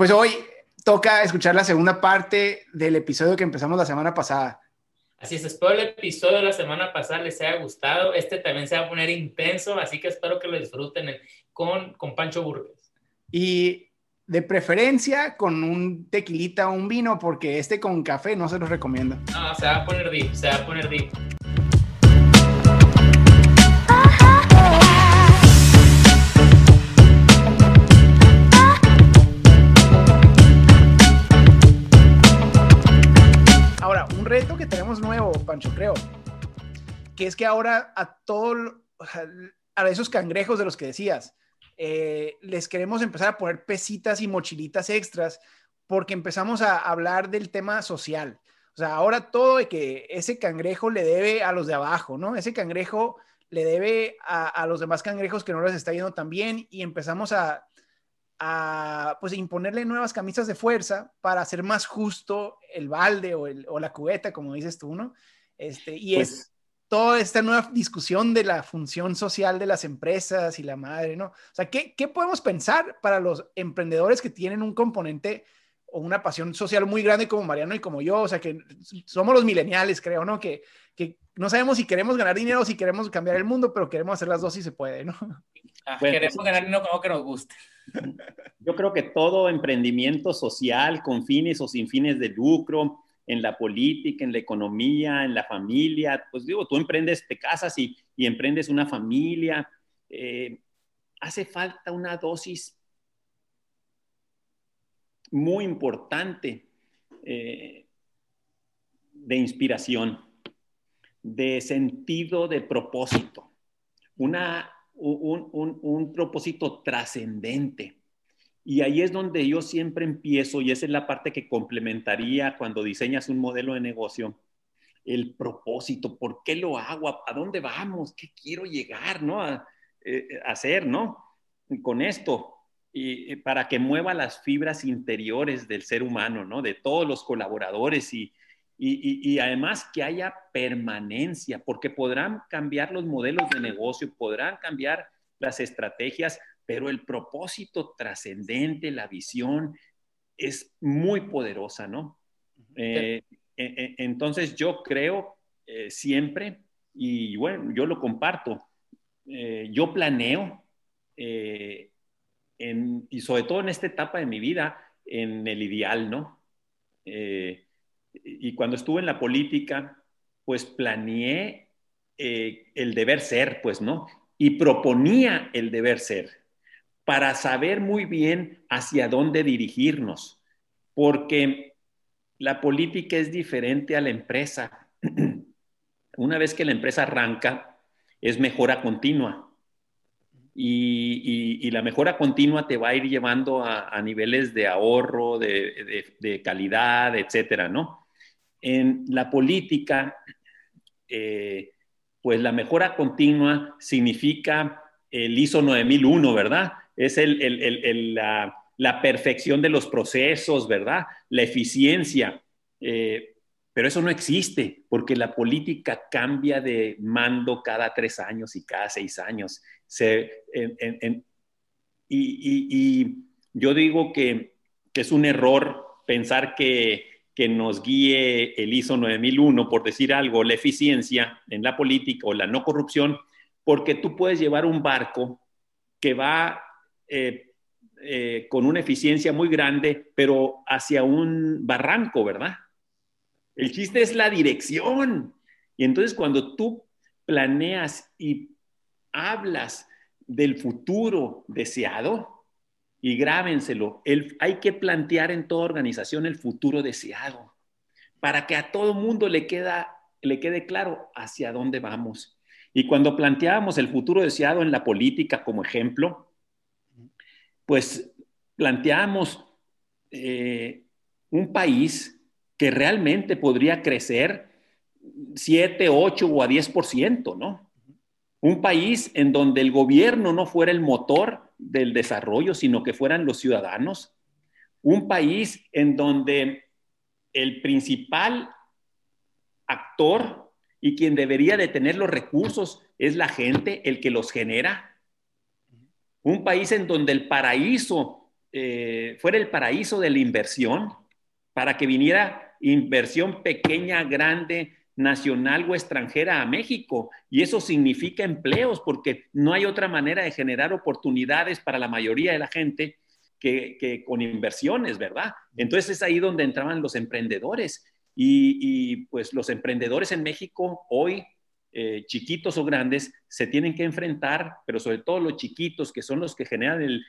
pues hoy toca escuchar la segunda parte del episodio que empezamos la semana pasada. Así es, espero el episodio de la semana pasada les haya gustado. Este también se va a poner intenso, así que espero que lo disfruten con, con Pancho Burgues. Y de preferencia con un tequilita o un vino, porque este con café no se los recomiendo. No, se va a poner deep, se va a poner deep. Reto que tenemos nuevo, Pancho, creo, que es que ahora a todos, a esos cangrejos de los que decías, eh, les queremos empezar a poner pesitas y mochilitas extras porque empezamos a hablar del tema social. O sea, ahora todo de que ese cangrejo le debe a los de abajo, ¿no? Ese cangrejo le debe a, a los demás cangrejos que no les está yendo tan bien y empezamos a, a pues imponerle nuevas camisas de fuerza para hacer más justo el balde o, el, o la cubeta, como dices tú, ¿no? Este, y es pues toda esta nueva discusión de la función social de las empresas y la madre, ¿no? O sea, ¿qué, ¿qué, podemos pensar para los emprendedores que tienen un componente o una pasión social muy grande como Mariano y como yo? O sea, que somos los mileniales, creo, ¿no? Que, que no sabemos si queremos ganar dinero o si queremos cambiar el mundo, pero queremos hacer las dos si se puede, ¿no? Ah, queremos ganar dinero como que nos guste. Yo creo que todo emprendimiento social, con fines o sin fines de lucro, en la política, en la economía, en la familia, pues digo, tú emprendes, te casas y, y emprendes una familia, eh, hace falta una dosis muy importante eh, de inspiración, de sentido de propósito, una un, propósito trascendente. Y ahí es donde yo siempre empiezo, y esa es la parte que complementaría cuando diseñas un modelo de negocio, el propósito, ¿por qué lo hago? ¿A dónde vamos? ¿Qué quiero llegar, no? A, eh, hacer, ¿no? Con esto, y, para que mueva las fibras interiores del ser humano, ¿no? De todos los colaboradores y, y, además que haya permanencia, porque podrán cambiar los modelos de negocio, podrán cambiar las estrategias, pero el propósito trascendente, la visión, es muy poderosa, ¿no? Eh, e, e, entonces yo creo eh, siempre, y bueno, yo lo comparto, eh, yo planeo, y sobre todo en esta etapa de mi vida, en el ideal, ¿no? Y cuando estuve en la política, pues planeé eh, el deber ser, pues, ¿no? Y proponía el deber ser para saber muy bien hacia dónde dirigirnos, porque la política es diferente a la empresa. Una vez que la empresa arranca, es mejora continua. Y, la mejora continua te va a ir llevando a, niveles de ahorro, de, de calidad, etcétera, ¿no? En la política, eh, pues la mejora continua significa el ISO 9001, ¿verdad? Es la, perfección de los procesos, ¿verdad? La eficiencia. Eh, pero eso no existe porque la política cambia de mando cada tres años y cada seis años. y, yo digo que es un error pensar que que nos guíe el ISO 9001, por decir algo, la eficiencia en la política o la no corrupción, porque tú puedes llevar un barco que va eh, eh, con una eficiencia muy grande, pero hacia un barranco, ¿verdad? El chiste es la dirección. Y entonces cuando tú planeas y hablas del futuro deseado, y grábenselo, el, hay que plantear en toda organización el futuro deseado para que a todo mundo le, queda, le quede claro hacia dónde vamos. Y cuando planteábamos el futuro deseado en la política como ejemplo, pues planteábamos eh, un país que realmente podría crecer 7, 8 o a 10%, ¿no? Un país en donde el gobierno no fuera el motor del desarrollo, sino que fueran los ciudadanos. Un país en donde el principal actor y quien debería de tener los recursos es la gente, el que los genera. Un país en donde el paraíso eh, fuera el paraíso de la inversión, para que viniera inversión pequeña, grande, nacional o extranjera a México. Y eso significa empleos, porque no hay otra manera de generar oportunidades para la mayoría de la gente que, con inversiones, ¿verdad? Entonces es ahí donde entraban los emprendedores. Y, pues los emprendedores en México hoy, eh, chiquitos o grandes, se tienen que enfrentar, pero sobre todo los chiquitos, que son los que generan el,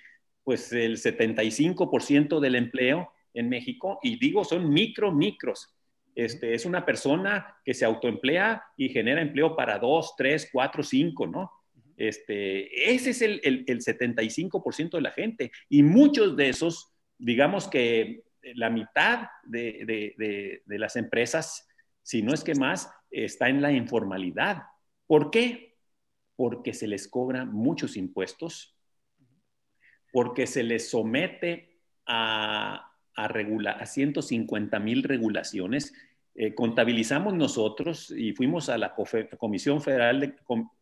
pues el 75% del empleo en México, y digo, son micro, micros. Este, es una persona que se autoemplea y genera empleo para dos, tres, cuatro, cinco, ¿no? Este, ese es el, el, 75% de la gente. Y muchos de esos, digamos que la mitad de, de, de, las empresas, si no es que más, está en la informalidad. ¿Por qué? Porque se les cobra muchos impuestos, porque se les somete a, a, a 150 mil regulaciones. Eh, contabilizamos nosotros y fuimos a la Comisión Federal de,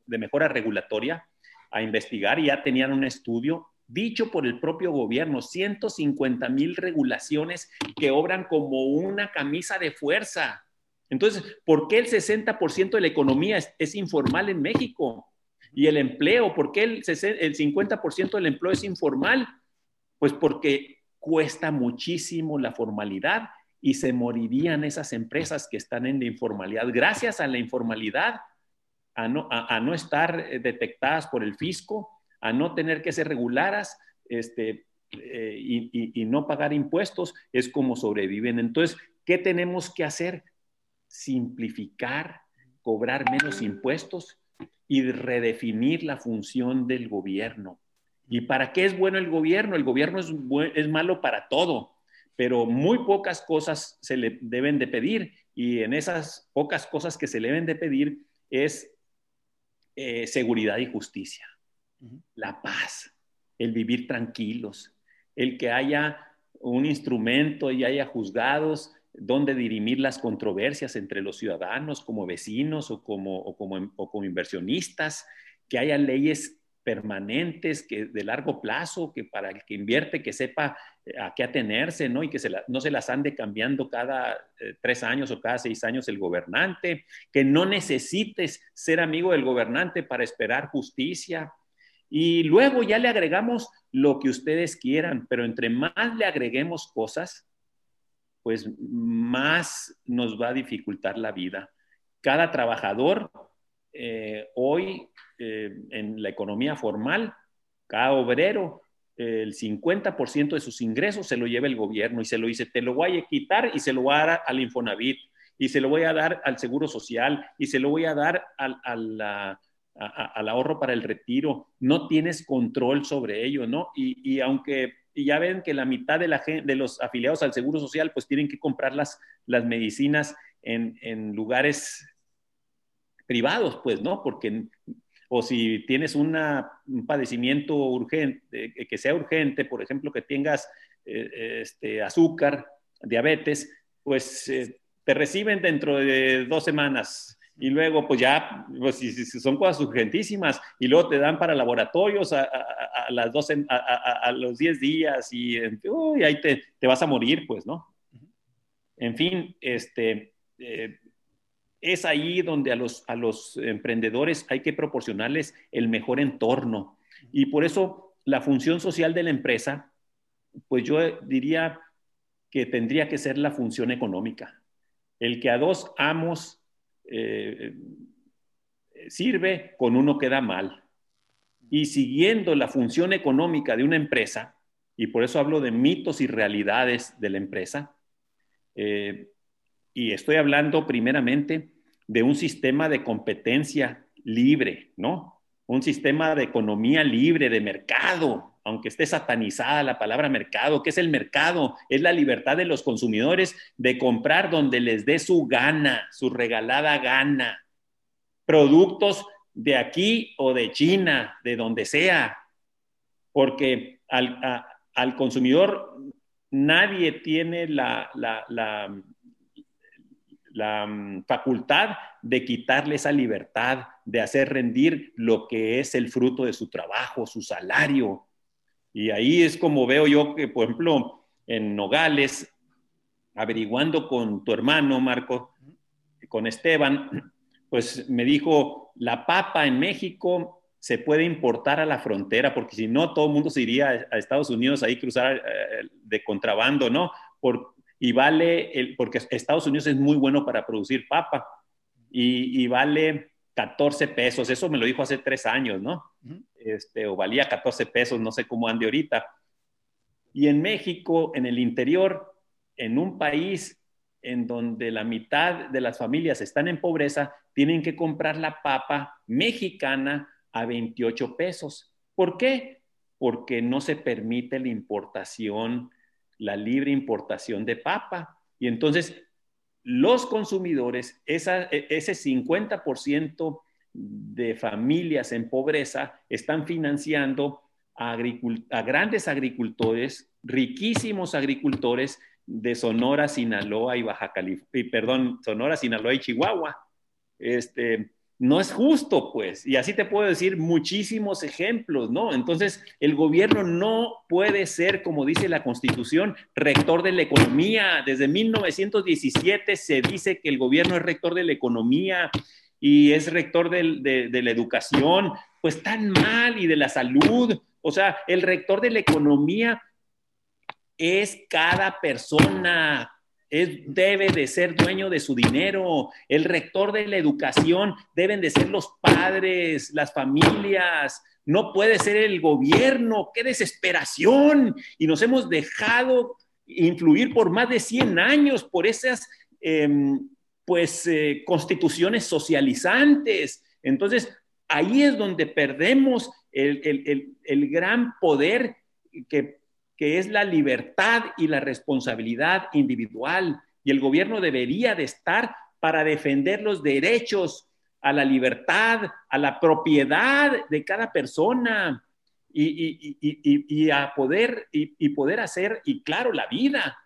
de, Mejora Regulatoria a investigar y ya tenían un estudio dicho por el propio gobierno, 150 mil regulaciones que obran como una camisa de fuerza. Entonces, ¿por qué el 60% de la economía es, es, informal en México? Y el empleo, ¿por qué el, el 50% del empleo es informal? Pues porque cuesta muchísimo la formalidad y se morirían esas empresas que están en la informalidad. Gracias a la informalidad, a no, a, no estar eh, detectadas por el fisco, a no tener que ser reguladas este, eh, y, y, no pagar impuestos, es como sobreviven. Entonces, ¿qué tenemos que hacer? Simplificar, cobrar menos impuestos y redefinir la función del gobierno. ¿Y para qué es bueno el gobierno? El gobierno es, es malo para todo, pero muy pocas cosas se le deben de pedir y en esas pocas cosas que se le deben de pedir es eh, seguridad y justicia, la paz, el vivir tranquilos, el que haya un instrumento y haya juzgados donde dirimir las controversias entre los ciudadanos como vecinos o como, o como, o como inversionistas, que haya leyes permanentes, que de largo plazo, que para el que invierte, que sepa eh, a qué atenerse, ¿no? Y que se no se las ande cambiando cada eh, tres años o cada seis años el gobernante, que no necesites ser amigo del gobernante para esperar justicia. Y luego ya le agregamos lo que ustedes quieran, pero entre más le agreguemos cosas, pues más nos va a dificultar la vida. Cada trabajador eh, hoy eh, en la economía formal, cada obrero, el 50% de sus ingresos se lo lleva el gobierno y se lo dice, te lo voy a quitar y se lo voy a dar al Infonavit y se lo voy a dar al Seguro Social y se lo voy a dar al, al, ahorro para el retiro. No tienes control sobre ello, ¿no? Y, aunque ya ven que la mitad de, la, de los afiliados al Seguro Social pues tienen que comprar las, las medicinas en, en lugares privados, pues, ¿no? Porque o si tienes un padecimiento urgente, que sea urgente, por ejemplo, que tengas eh, este, azúcar, diabetes, pues eh, te reciben dentro de dos semanas y luego pues ya, pues si, son cosas urgentísimas y luego te dan para laboratorios a, las 12, a, los 10 días y, ahí te, te, vas a morir, pues, ¿no? En fin, este, eh, es ahí donde a los, a los emprendedores hay que proporcionarles el mejor entorno. Y por eso la función social de la empresa, pues yo diría que tendría que ser la función económica. El que a dos amos eh, sirve, con uno queda mal. Y siguiendo la función económica de una empresa, y por eso hablo de mitos y realidades de la empresa, eh, y estoy hablando primeramente de un sistema de competencia libre, ¿no? Un sistema de economía libre, de mercado, aunque esté satanizada la palabra mercado. ¿Qué es el mercado? Es la libertad de los consumidores de comprar donde les dé su gana, su regalada gana. Productos de aquí o de China, de donde sea. Porque al, consumidor nadie tiene la, la mm, facultad de quitarle esa libertad, de hacer rendir lo que es el fruto de su trabajo, su salario. Y ahí es como veo yo que, por ejemplo, en Nogales, averiguando con tu hermano, Marco, con Esteban, pues me dijo, la papa en México se puede importar a la frontera, porque si no, todo el mundo se iría a Estados Unidos ahí cruzar eh, de contrabando, ¿no? Por, y vale, el, porque Estados Unidos es muy bueno para producir papa, y, y, vale 14 pesos, eso me lo dijo hace tres años, ¿no? este, o valía 14 pesos, no sé cómo ande ahorita. Y en México, en el interior, en un país en donde la mitad de las familias están en pobreza, tienen que comprar la papa mexicana a 28 pesos. ¿Por qué? Porque no se permite la importación, la libre importación de papa. Y entonces los consumidores, e, ese 50% de familias en pobreza están financiando a, a grandes agricultores, riquísimos agricultores de Sonora, Sinaloa y Baja California, perdón, Sonora, Sinaloa y Chihuahua. Este, no es justo, pues, y así te puedo decir muchísimos ejemplos, ¿no? Entonces, el gobierno no puede ser, como dice la Constitución, rector de la economía. Desde 1917 se dice que el gobierno es rector de la economía y es rector de, de la educación, pues tan mal, y de la salud. O sea, el rector de la economía es cada persona, debe de ser dueño de su dinero. El rector de la educación deben de ser los padres, las familias. No puede ser el gobierno. ¡Qué desesperación! Y nos hemos dejado influir por más de 100 años por esas, em, pues, eh, constituciones socializantes. Entonces, ahí es donde perdemos el, el, el gran poder que que es la libertad y la responsabilidad individual. Y el gobierno debería de estar para defender los derechos a la libertad, a la propiedad de cada persona y, a poder, y, poder hacer, y claro, la vida.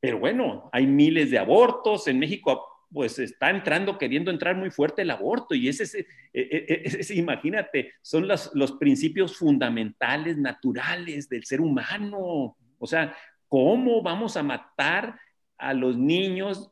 Pero bueno, hay miles de abortos. En México pues está entrando, queriendo entrar muy fuerte el aborto. Y ese, e, e, e, imagínate, son los, los principios fundamentales, naturales del ser humano. O sea, ¿cómo vamos a matar a los niños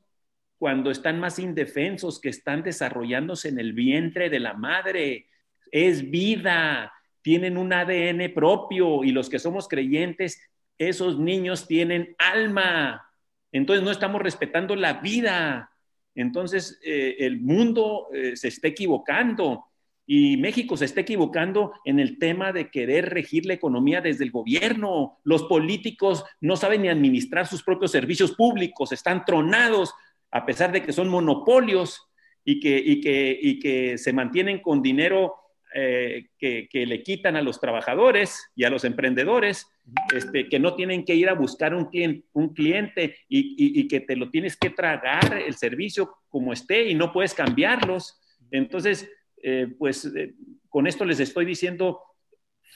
cuando están más indefensos, que están desarrollándose en el vientre de la madre? Es vida, tienen un ADN propio y los que somos creyentes, esos niños tienen alma. Entonces no estamos respetando la vida entonces, eh, el mundo eh, se está equivocando y México se está equivocando en el tema de querer regir la economía desde el gobierno. Los políticos no saben ni administrar sus propios servicios públicos, están tronados a pesar de que son monopolios y que, y que, y que se mantienen con dinero eh, que, le quitan a los trabajadores y a los emprendedores, este, que no tienen que ir a buscar un cliente, un cliente y, que te lo tienes que tragar el servicio como esté y no puedes cambiarlos. Entonces, eh, pues eh, con esto les estoy diciendo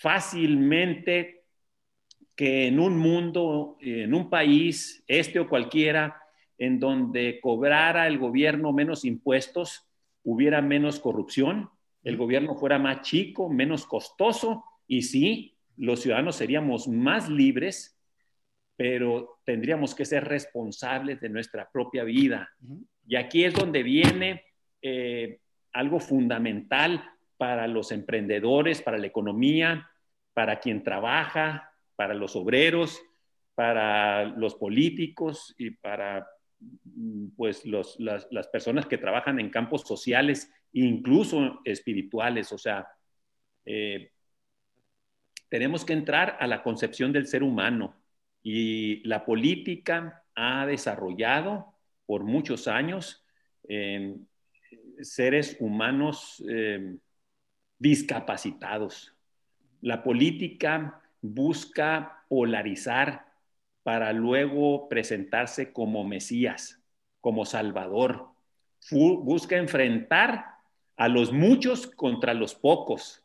fácilmente que en un mundo, en un país, este o cualquiera, en donde cobrara el gobierno menos impuestos, hubiera menos corrupción, el gobierno fuera más chico, menos costoso y sí, los ciudadanos seríamos más libres, pero tendríamos que ser responsables de nuestra propia vida. Y aquí es donde viene eh, algo fundamental para los emprendedores, para la economía, para quien trabaja, para los obreros, para los políticos y para mm, pues las, las, personas que trabajan en campos sociales incluso espirituales. O sea, eh, tenemos que entrar a la concepción del ser humano y la política ha desarrollado por muchos años seres humanos eh, discapacitados. La política busca polarizar para luego presentarse como Mesías, como Salvador. busca enfrentar a los muchos contra los pocos,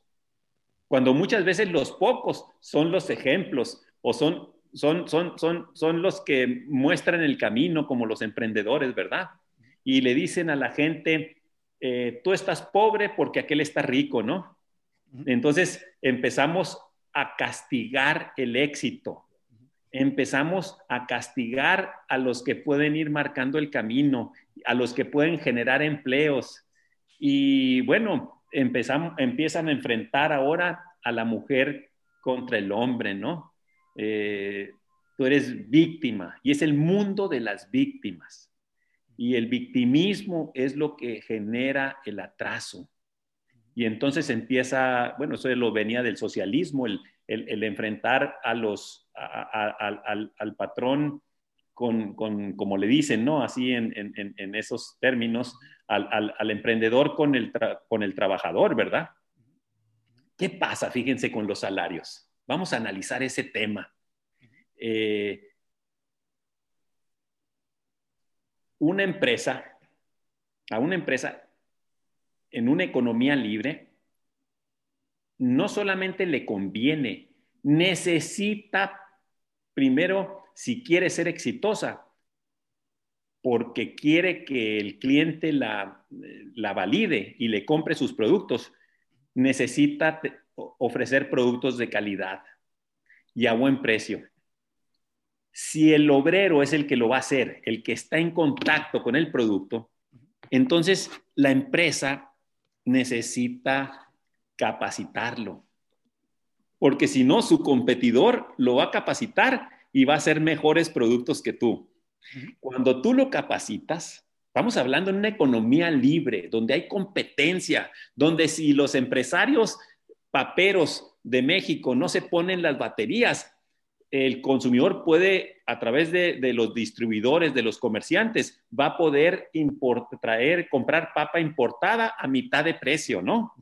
cuando muchas veces los pocos son los ejemplos o son, son, son, son, son los que muestran el camino como los emprendedores, ¿verdad? Y le dicen a la gente, eh, tú estás pobre porque aquel está rico, ¿no? Entonces empezamos a castigar el éxito. Empezamos a castigar a los que pueden ir marcando el camino, a los que pueden generar empleos. Y bueno, empezamos, empiezan a enfrentar ahora a la mujer contra el hombre, ¿no? Eh, tú eres víctima y es el mundo de las víctimas. Y el victimismo es lo que genera el atraso. Y entonces empieza, bueno, eso lo venía del socialismo, el, enfrentar a los, al, patrón con, como le dicen, ¿no? Así en, esos términos, al, emprendedor con el, con el trabajador, ¿verdad? ¿Qué pasa, fíjense, con los salarios? Vamos a analizar ese tema. Eh, una empresa, a una empresa en una economía libre, no solamente le conviene, necesita primero, si quiere ser exitosa, porque quiere que el cliente la, la valide y le compre sus productos, necesita ofrecer productos de calidad y a buen precio. Si el obrero es el que lo va a hacer, el que está en contacto con el producto, entonces la empresa necesita capacitarlo. Porque si no, su competidor lo va a capacitar y va a hacer mejores productos que tú. Cuando tú lo capacitas, estamos hablando en una economía libre, donde hay competencia, donde si los empresarios paperos de México no se ponen las baterías, el consumidor puede, a través de, los distribuidores, de los comerciantes, va a poder traer, comprar papa importada a mitad de precio, ¿no?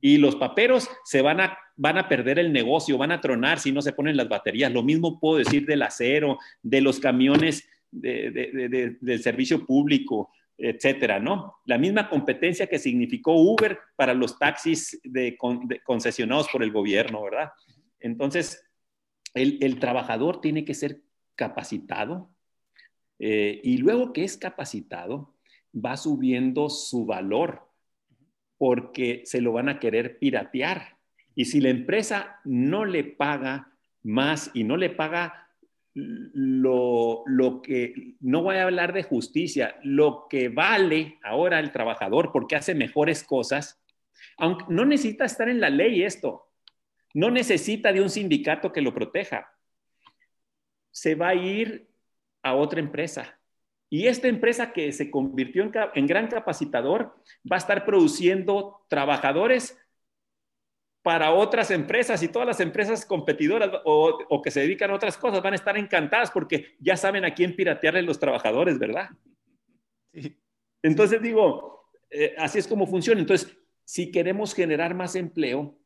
Y los paperos se van a, van a perder el negocio, van a tronar si no se ponen las baterías. Lo mismo puedo decir del acero, de los camiones del servicio público, etcétera, ¿no? La misma competencia que significó Uber para los taxis concesionados por el gobierno, ¿verdad? Entonces, el, trabajador tiene que ser capacitado eh, y luego que es capacitado, va subiendo su valor porque se lo van a querer piratear. Y si la empresa no le paga más y no le paga lo, lo, que, no voy a hablar de justicia, lo que vale ahora el trabajador porque hace mejores cosas, aunque no necesita estar en la ley esto, no necesita de un sindicato que lo proteja. Se va a ir a otra empresa. Y esta empresa que se convirtió en, gran capacitador va a estar produciendo trabajadores para otras empresas y todas las empresas competidoras o, que se dedican a otras cosas van a estar encantadas porque ya saben a quién piratearle los trabajadores, ¿verdad? Entonces digo, eh, así es como funciona. Entonces, si queremos generar más empleo,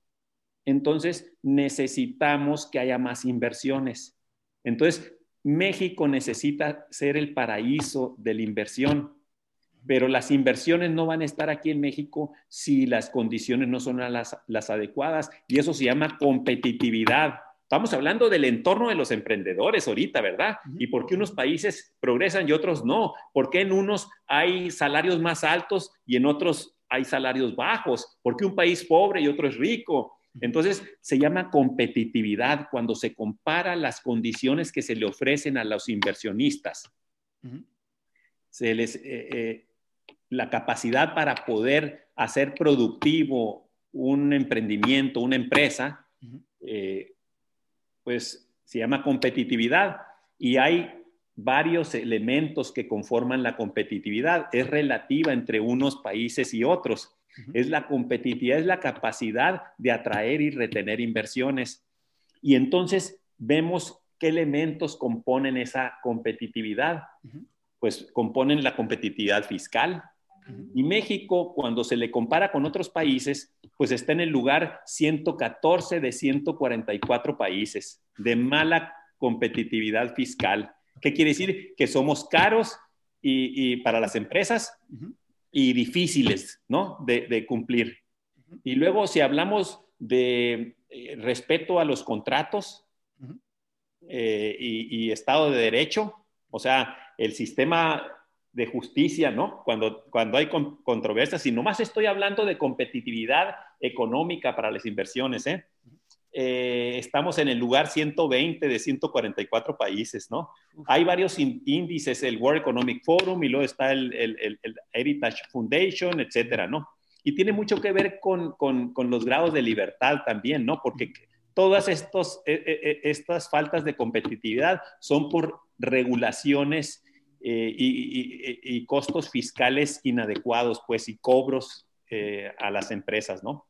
entonces necesitamos que haya más inversiones. Entonces, México necesita ser el paraíso de la inversión, pero las inversiones no van a estar aquí en México si las condiciones no son las, adecuadas y eso se llama competitividad. Estamos hablando del entorno de los emprendedores ahorita, ¿verdad? Y por qué unos países progresan y otros no. ¿Por qué en unos hay salarios más altos y en otros hay salarios bajos? ¿Por qué un país pobre y otro es rico? Entonces, se llama competitividad cuando se compara las condiciones que se le ofrecen a los inversionistas. Se les, eh, eh, la capacidad para poder hacer productivo un emprendimiento, una empresa, eh, pues se llama competitividad y hay varios elementos que conforman la competitividad. Es relativa entre unos países y otros. Es la competitividad, es la capacidad de atraer y retener inversiones. Y entonces vemos qué elementos componen esa competitividad. Pues componen la competitividad fiscal. Y México, cuando se le compara con otros países, pues está en el lugar 114 de 144 países de mala competitividad fiscal. ¿Qué quiere decir? Que somos caros y, para las empresas y difíciles, ¿no? De, cumplir. Y luego, si hablamos de eh, respeto a los contratos eh, y, Estado de Derecho, o sea, el sistema de justicia, ¿no? Cuando, cuando hay controversias, y nomás estoy hablando de competitividad económica para las inversiones, ¿eh? eh, estamos en el lugar 120 de 144 países, ¿no? Hay varios índices, el World Economic Forum y luego está el, el, Heritage Foundation, etcétera, ¿no? Y tiene mucho que ver con, con, con los grados de libertad también, ¿no? Porque todas estos, e, e, e, estas faltas de competitividad son por regulaciones eh, y, costos fiscales inadecuados, pues, y cobros eh, a las empresas, ¿no?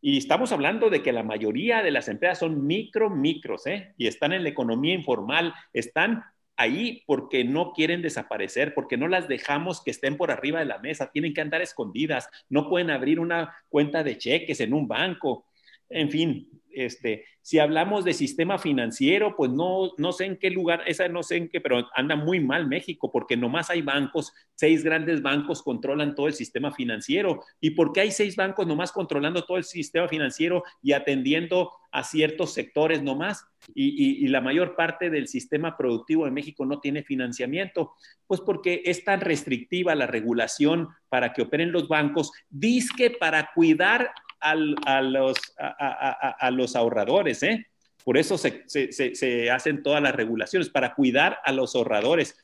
Y estamos hablando de que la mayoría de las empresas son micro, micros, ¿eh? Y están en la economía informal, están ahí porque no quieren desaparecer, porque no las dejamos que estén por arriba de la mesa, tienen que andar escondidas, no pueden abrir una cuenta de cheques en un banco. En fin, este, si hablamos de sistema financiero, pues no, no sé en qué lugar, esa no sé en qué, pero anda muy mal México, porque nomás hay bancos, seis grandes bancos controlan todo el sistema financiero. ¿Y por qué hay seis bancos nomás controlando todo el sistema financiero y atendiendo a ciertos sectores nomás? Y, y, la mayor parte del sistema productivo de México no tiene financiamiento, pues porque es tan restrictiva la regulación para que operen los bancos, disque para cuidar a, los, a, los, ahorradores, ¿eh? Por eso se, se, hacen todas las regulaciones, para cuidar a los ahorradores.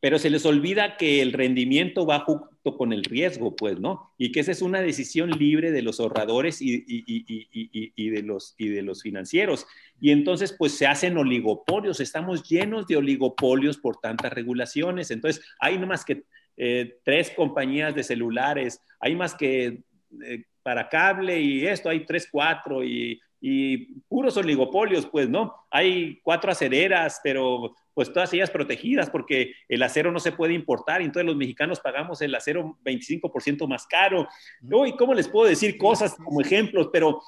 Pero se les olvida que el rendimiento va junto con el riesgo, pues, ¿no? Y que esa es una decisión libre de los ahorradores y, y, y, y, de, los, y de los financieros. Y entonces, pues, se hacen oligopolios. Estamos llenos de oligopolios por tantas regulaciones. Entonces, hay no más que eh, tres compañías de celulares, hay más que eh, para cable y esto, hay tres, cuatro y, y, puros oligopolios, pues, ¿no? Hay cuatro acereras, pero pues todas ellas protegidas porque el acero no se puede importar y entonces los mexicanos pagamos el acero 25% más caro. Uy, ¿cómo les puedo decir cosas como ejemplos? Pero,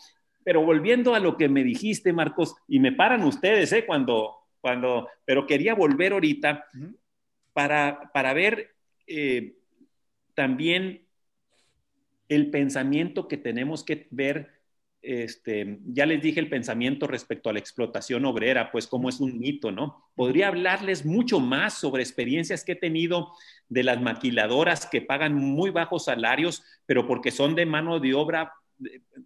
pero volviendo a lo que me dijiste, Marcos, y me paran ustedes, ¿eh? Cuando, cuando, pero quería volver ahorita para, para ver eh, también el pensamiento que tenemos que ver, este, ya les dije el pensamiento respecto a la explotación obrera, pues como es un mito, ¿no? Podría hablarles mucho más sobre experiencias que he tenido de las maquiladoras que pagan muy bajos salarios, pero porque son de mano de obra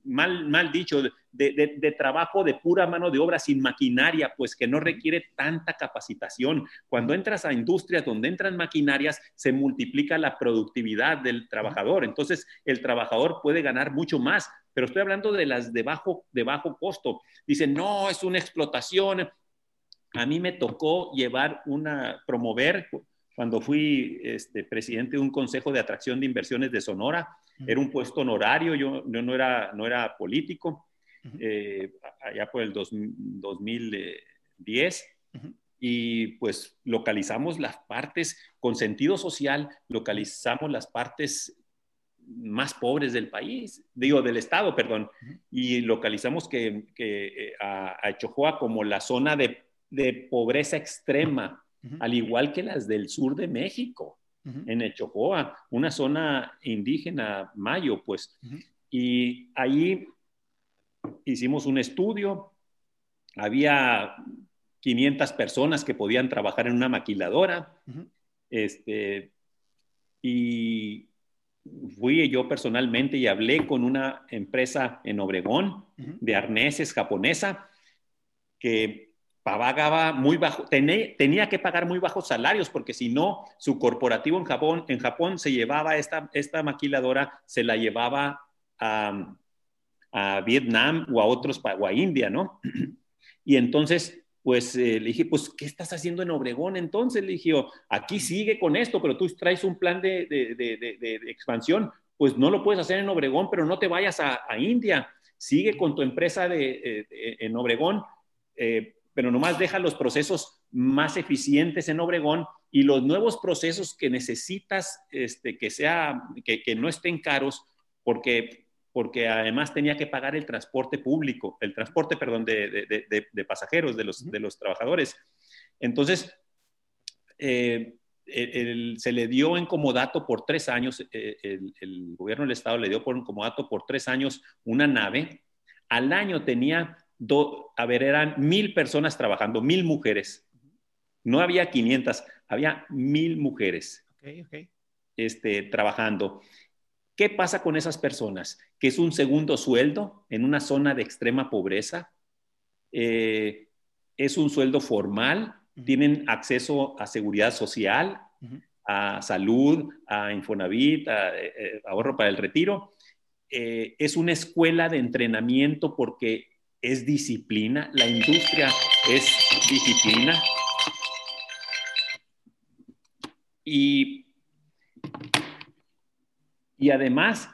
mal, mal dicho, de, trabajo de pura mano de obra sin maquinaria, pues que no requiere tanta capacitación. Cuando entras a industrias donde entran maquinarias, se multiplica la productividad del trabajador. Entonces, el trabajador puede ganar mucho más, pero estoy hablando de las de bajo, de bajo costo. Dicen, no, es una explotación. A mí me tocó llevar una, promover, cuando fui este, presidente de un consejo de atracción de inversiones de Sonora, era un puesto honorario, yo, no, era, no era político, eh, allá por el 2010. Y pues localizamos las partes con sentido social, localizamos las partes más pobres del país, digo, del Estado, perdón, y localizamos que, que eh, a, a, Chojoa como la zona de, de pobreza extrema, al igual que las del sur de México en Echocoa, una zona indígena mayo, pues. Y ahí hicimos un estudio, había 500 personas que podían trabajar en una maquiladora, este, y fui yo personalmente y hablé con una empresa en Obregón de arneses japonesa que pagaba muy bajo, tenía, que pagar muy bajos salarios porque si no, su corporativo en Japón, en Japón se llevaba esta, esta maquiladora, se la llevaba a, Vietnam o a otros, o a India, ¿no? Y entonces, pues eh, le dije, pues, ¿qué estás haciendo en Obregón entonces? Le dije, aquí sigue con esto, pero tú traes un plan de, expansión, pues no lo puedes hacer en Obregón, pero no te vayas a, India, sigue con tu empresa de, eh, en Obregón. Eh, pero nomás deja los procesos más eficientes en Obregón y los nuevos procesos que necesitas este, que, sea, que, no estén caros, porque, porque además tenía que pagar el transporte público, el transporte, perdón, de, pasajeros, de los, de los trabajadores. Entonces, eh, se le dio en comodato por tres años, eh, el, el, gobierno del Estado le dio por en comodato por tres años una nave. Al año tenía a ver, eran mil personas trabajando, mil mujeres. No había 500, había mil mujeres Este, trabajando. ¿Qué pasa con esas personas? Que es un segundo sueldo en una zona de extrema pobreza, eh, es un sueldo formal, tienen acceso a seguridad social, a salud, a Infonavit, a, eh, eh, ahorro para el retiro. es una escuela de entrenamiento porque es disciplina, la industria es disciplina. Y, y además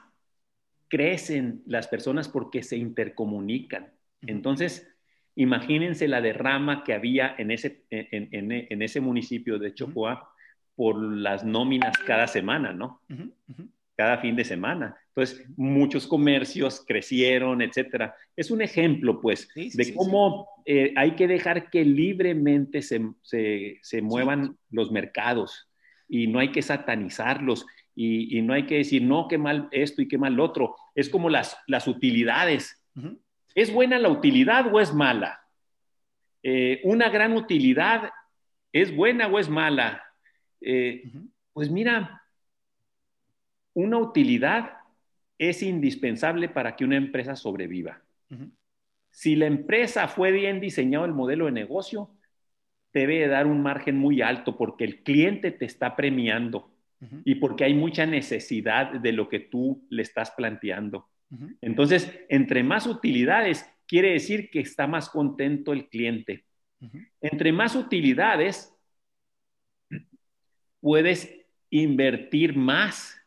crecen las personas porque se intercomunican. Entonces, imagínense la derrama que había en ese, en, ese municipio de Chocoa por las nóminas cada semana, ¿no? Cada fin de semana. Entonces, muchos comercios crecieron, etcétera. Es un ejemplo, pues, de cómo eh, hay que dejar que libremente se, se, muevan los mercados y no hay que satanizarlos y, no hay que decir, no, qué mal esto y qué mal otro. Es como las, las utilidades. ¿Es buena la utilidad o es mala? Eh, ¿Una gran utilidad es buena o es mala? Eh, pues mira, una utilidad es indispensable para que una empresa sobreviva. Si la empresa fue bien diseñado el modelo de negocio, debe dar un margen muy alto porque el cliente te está premiando y porque hay mucha necesidad de lo que tú le estás planteando. Entonces, entre más utilidades, quiere decir que está más contento el cliente. Entre más utilidades, puedes invertir más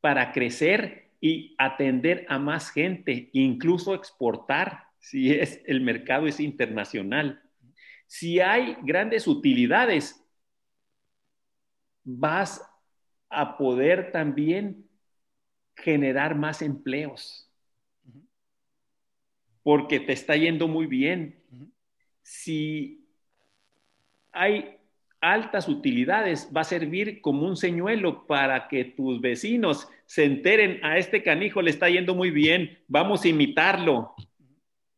para crecer y atender a más gente, incluso exportar si es el mercado es internacional. Si hay grandes utilidades, vas a poder también generar más empleos, porque te está yendo muy bien. Si hay altas utilidades, va a servir como un señuelo para que tus vecinos se enteren, a este canijo le está yendo muy bien, vamos a imitarlo.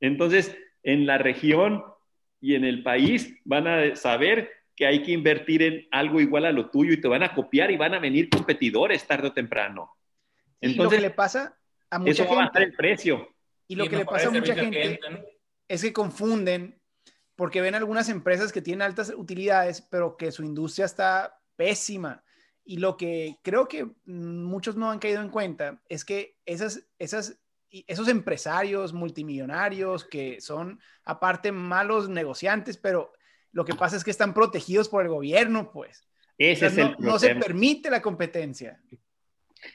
Entonces, en la región y en el país van a saber que hay que invertir en algo igual a lo tuyo y te van a copiar y van a venir competidores tarde o temprano. Entonces, le pasa a mucha eso va a el precio. Y lo que le pasa a mucha gente es que confunden porque ven algunas empresas que tienen altas utilidades, pero que su industria está pésima. Y lo que creo que muchos no han caído en cuenta es que esas, esas, esos empresarios multimillonarios que son aparte malos negociantes, pero lo que pasa es que están protegidos por el gobierno, pues. Ese es no, el no se permite la competencia.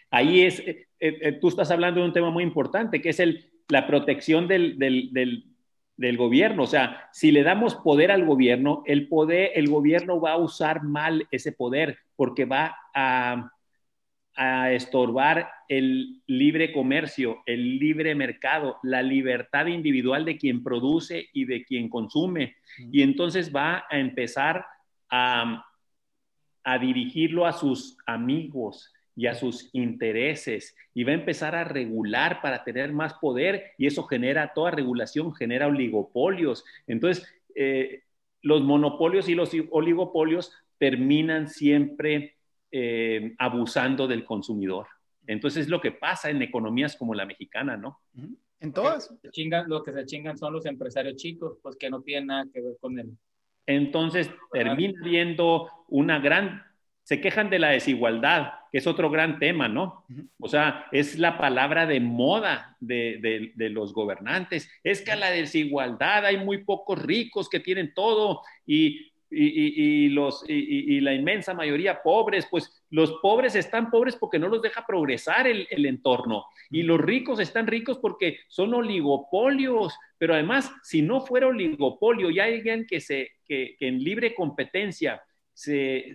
Ahí es, eh, eh, tú estás hablando de un tema muy importante, que es el, la protección del, del, del, gobierno. O sea, si le damos poder al gobierno, el poder, el gobierno va a usar mal ese poder porque va a, a estorbar el libre comercio, el libre mercado, la libertad individual de quien produce y de quien consume. Y entonces va a empezar a, a dirigirlo a sus amigos, y a sus intereses y va a empezar a regular para tener más poder y eso genera, toda regulación genera oligopolios. Entonces, eh, los monopolios y los oligopolios terminan siempre eh, abusando del consumidor. Entonces, es lo que pasa en economías como la mexicana, ¿no? En todas. Chingan, lo que se chingan son los empresarios chicos, pues que no tienen nada que ver con él. Entonces, termina viendo una gran se quejan de la desigualdad, que es otro gran tema, ¿no? O sea, es la palabra de moda de, los gobernantes. Es que a la desigualdad hay muy pocos ricos que tienen todo y, los, y, la inmensa mayoría pobres, pues los pobres están pobres porque no los deja progresar el, entorno y los ricos están ricos porque son oligopolios, pero además, si no fuera oligopolio y alguien que, se, que en libre competencia se,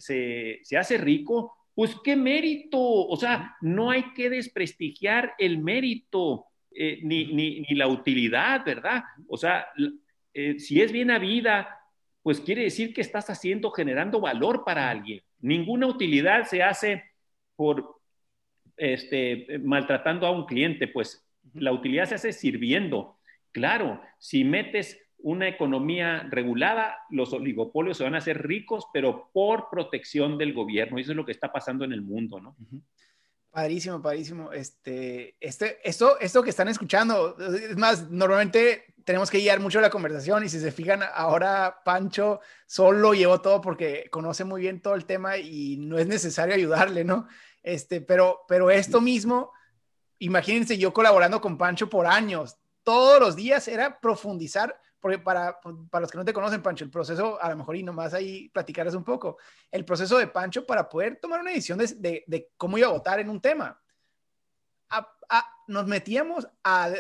hace rico, pues qué mérito. O sea, no hay que desprestigiar el mérito eh, ni, la utilidad, ¿verdad? O sea, eh, si es bien vida, pues quiere decir que estás haciendo, generando valor para alguien. Ninguna utilidad se hace por este, maltratando a un cliente, pues la utilidad se hace sirviendo. Claro, si metes una economía regulada, los oligopolios se van a hacer ricos, pero por protección del gobierno. Eso es lo que está pasando en el mundo, ¿no? Padrísimo, padrísimo. Este, este, esto, esto que están escuchando, es más, normalmente tenemos que guiar mucho la conversación y si se fijan, ahora Pancho solo llevó todo porque conoce muy bien todo el tema y no es necesario ayudarle, ¿no? Este, pero, pero esto mismo, imagínense yo colaborando con Pancho por años, todos los días era profundizar porque para, para los que no te conocen, Pancho, el proceso, a lo mejor y nomás ahí platicarás un poco, el proceso de Pancho para poder tomar una decisión de, de, cómo iba a votar en un tema. nos metíamos a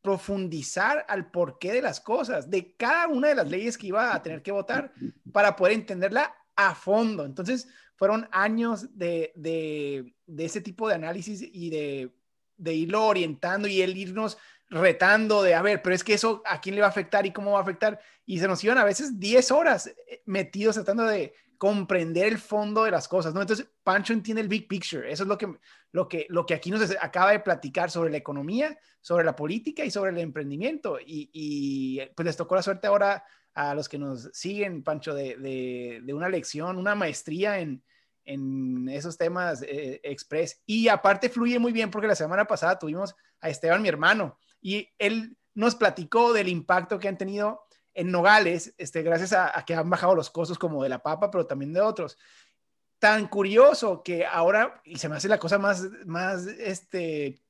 profundizar al porqué de las cosas, de cada una de las leyes que iba a tener que votar para poder entenderla a fondo. Entonces, fueron años de, de, de ese tipo de análisis y de, de irlo orientando y el irnos retando de, a ver, pero es que eso a quién le va a afectar y cómo va a afectar. Y se nos iban a veces 10 horas eh, metidos tratando de comprender el fondo de las cosas, ¿no? Entonces, Pancho entiende el big picture. Eso es lo que, lo que, lo que aquí nos acaba de platicar sobre la economía, sobre la política y sobre el emprendimiento. Y, y pues les tocó la suerte ahora a los que nos siguen, Pancho, de, de, de una lección, una maestría en, en esos temas eh, express. Y aparte fluye muy bien porque la semana pasada tuvimos a Esteban, mi hermano, y él nos platicó del impacto que han tenido en Nogales, este, gracias a, que han bajado los costos como de la papa, pero también de otros. Tan curioso que ahora, y se me hace la cosa más, más este,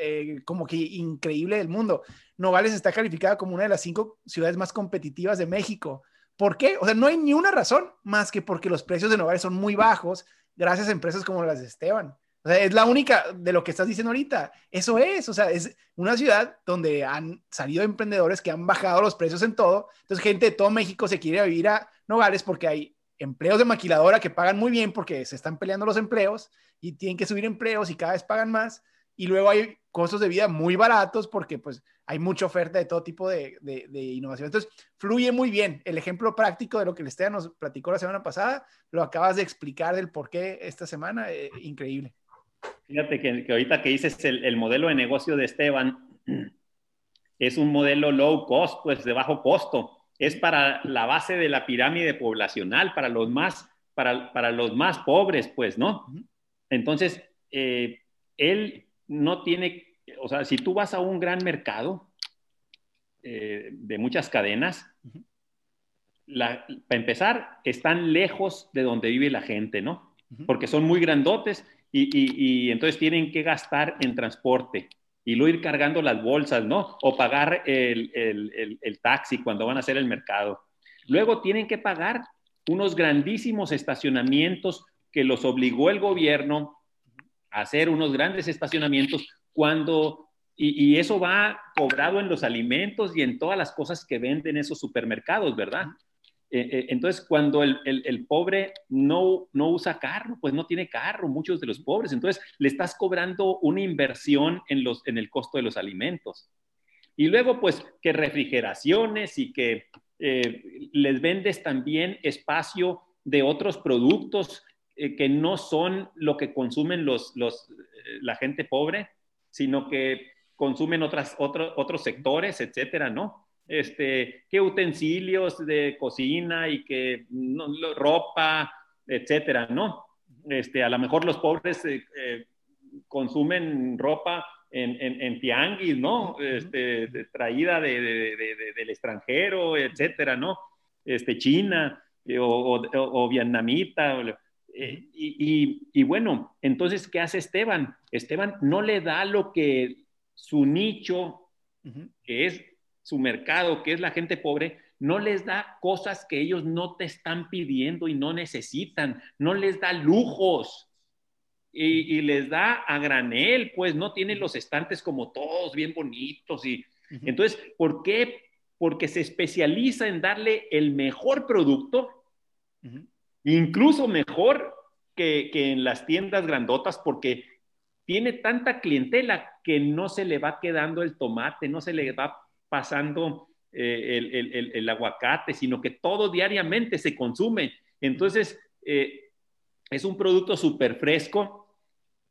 eh, como que increíble del mundo, Nogales está calificada como una de las cinco ciudades más competitivas de México. ¿Por qué? O sea, no hay ni una razón más que porque los precios de Nogales son muy bajos gracias a empresas como las de Esteban. O sea, es la única de lo que estás diciendo ahorita. Eso es, o sea, es una ciudad donde han salido emprendedores que han bajado los precios en todo. Entonces, gente de todo México se quiere vivir a Nogales porque hay empleos de maquiladora que pagan muy bien porque se están peleando los empleos y tienen que subir empleos y cada vez pagan más. Y luego hay costos de vida muy baratos porque pues hay mucha oferta de todo tipo de, de, innovación. Entonces, fluye muy bien. El ejemplo práctico de lo que el Esteban nos platicó la semana pasada, lo acabas de explicar del por qué esta semana, eh, increíble. Fíjate que, ahorita que dices el, modelo de negocio de Esteban es un modelo low cost, pues de bajo costo. Es para la base de la pirámide poblacional, para los más, para, para los más pobres, pues, ¿no? Entonces, eh, él no tiene, o sea, si tú vas a un gran mercado eh, de muchas cadenas, para empezar, están lejos de donde vive la gente, ¿no? Porque son muy grandotes y, entonces tienen que gastar en transporte y luego ir cargando las bolsas, ¿no? O pagar el, taxi cuando van a hacer el mercado. Luego tienen que pagar unos grandísimos estacionamientos que los obligó el gobierno a hacer unos grandes estacionamientos cuando, y, y, eso va cobrado en los alimentos y en todas las cosas que venden esos supermercados, ¿verdad? Eh, eh, entonces, cuando el, el, pobre no, no usa carro, pues no tiene carro, muchos de los pobres, entonces le estás cobrando una inversión en, los, en el costo de los alimentos. Y luego, pues, que refrigeraciones y que eh, les vendes también espacio de otros productos que no son lo que consumen los, los, la gente pobre, sino que consumen otras, otros sectores, etcétera, ¿no? Este, qué utensilios de cocina y qué ropa, etcétera, ¿no? Este, a lo mejor los pobres eh, eh, consumen ropa en, en, tianguis, ¿no? Este, traída del extranjero, etcétera, ¿no? Este, China eh, o, vietnamita. y, y, bueno, entonces, ¿qué hace Esteban? Esteban no le da lo que su nicho, que es su mercado, que es la gente pobre, no les da cosas que ellos no te están pidiendo y no necesitan, no les da lujos. Y, les da a granel, pues no tienen los estantes como todos bien bonitos y entonces, ¿por qué? Porque se especializa en darle el mejor producto, incluso mejor que, que en las tiendas grandotas, porque tiene tanta clientela que no se le va quedando el tomate, no se le va pasando eh, el, aguacate, sino que todo diariamente se consume. Entonces, eh, es un producto súper fresco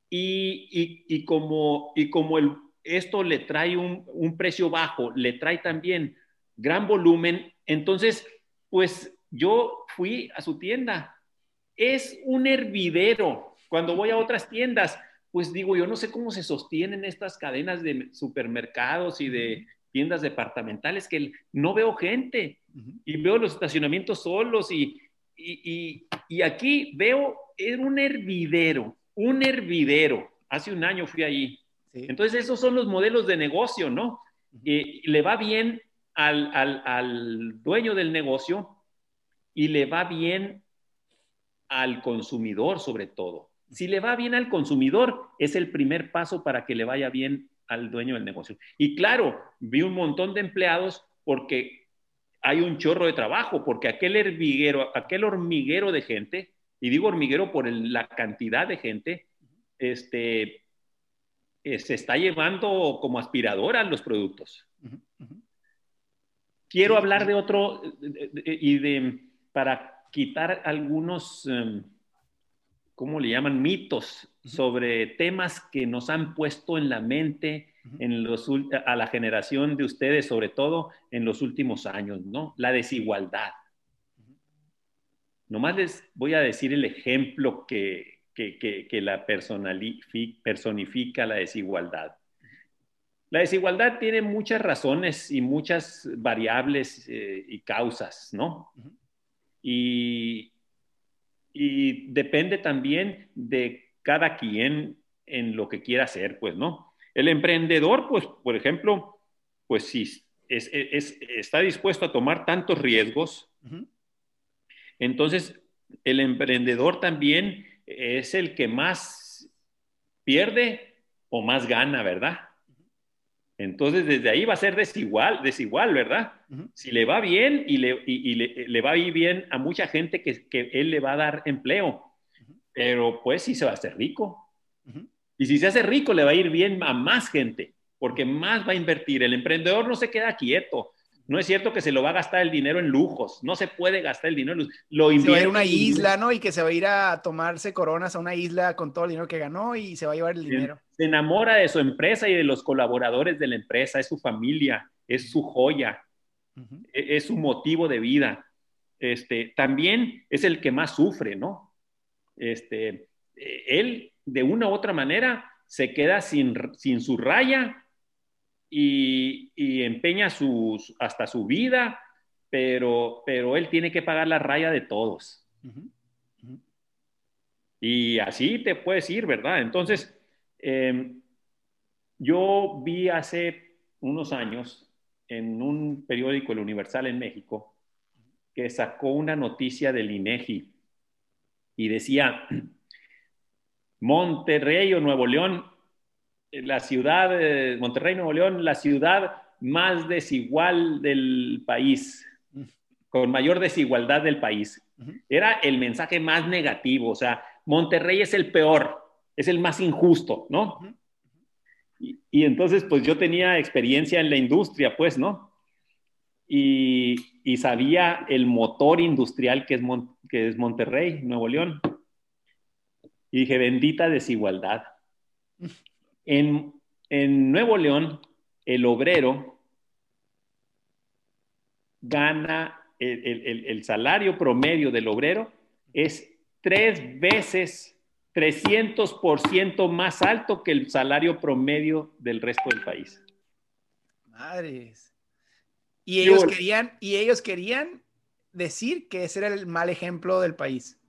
y, como, y como el, esto le trae un, precio bajo, le trae también gran volumen, entonces, pues yo fui a su tienda. Es un hervidero. Cuando voy a otras tiendas, pues digo, yo no sé cómo se sostienen estas cadenas de supermercados y de tiendas departamentales que no veo gente y veo los estacionamientos solos y, y, y, aquí veo, era un hervidero, un hervidero. Hace un año fui allí. Entonces esos son los modelos de negocio, ¿no? le va bien al, al, al dueño del negocio y le va bien al consumidor sobre todo. Si le va bien al consumidor, es el primer paso para que le vaya bien al dueño del negocio. Y claro, vi un montón de empleados porque hay un chorro de trabajo, porque aquel hormiguero, aquel hormiguero de gente, y digo hormiguero por la cantidad de gente, este, eh, se está llevando como aspiradora los productos. Quiero hablar de otro, y de, para quitar algunos... Em, ¿cómo le llaman? Mitos sobre temas que nos han puesto en la mente en los, a la generación de ustedes, sobre todo en los últimos años, ¿no? La desigualdad. Nomás les voy a decir el ejemplo que, que, que, la personifica la desigualdad. La desigualdad tiene muchas razones y muchas variables eh, y causas, ¿no? Y, y depende también de cada quien en lo que quiera hacer, pues, ¿no? El emprendedor, pues, por ejemplo, pues sí, es, está dispuesto a tomar tantos riesgos. Entonces, el emprendedor también es el que más pierde o más gana, ¿verdad? Entonces, desde ahí va a ser desigual, desigual ¿verdad? Si le va bien y, le, y, le, va a ir bien a mucha gente que, que, él le va a dar empleo, pero pues sí se va a hacer rico. Y si se hace rico, le va a ir bien a más gente, porque más va a invertir. El emprendedor no se queda quieto. No es cierto que se lo va a gastar el dinero en lujos. No se puede gastar el dinero en lujos. Lo se va a ir a una isla, ¿no? Y que se va a ir a tomarse coronas a una isla con todo el dinero que ganó y se va a llevar el dinero. Se enamora de su empresa y de los colaboradores de la empresa. Es su familia, es su joya, e-, es su motivo de vida. Este, también es el que más sufre, ¿no? Este, él, de una u otra manera, se queda sin, sin su raya y, empeña sus, hasta su vida, pero, pero él tiene que pagar la raya de todos. Y así te puedes ir, ¿verdad? Entonces, em, yo vi hace unos años en un periódico, El Universal en México, que sacó una noticia del INEGI y decía, Monterrey o Nuevo León la ciudad de Monterrey, Nuevo León, la ciudad más desigual del país, con mayor desigualdad del país. Era el mensaje más negativo, o sea, Monterrey es el peor, es el más injusto, ¿no? y, entonces, pues yo tenía experiencia en la industria, pues, ¿no? Y, sabía el motor industrial que es, que es Monterrey, Nuevo León. Y dije, bendita desigualdad. En, Nuevo León, el obrero gana, el, salario promedio del obrero es tres veces, 300% más alto que el salario promedio del resto del país. Madres. Y ellos querían, y ellos querían decir que ese era el mal ejemplo del país.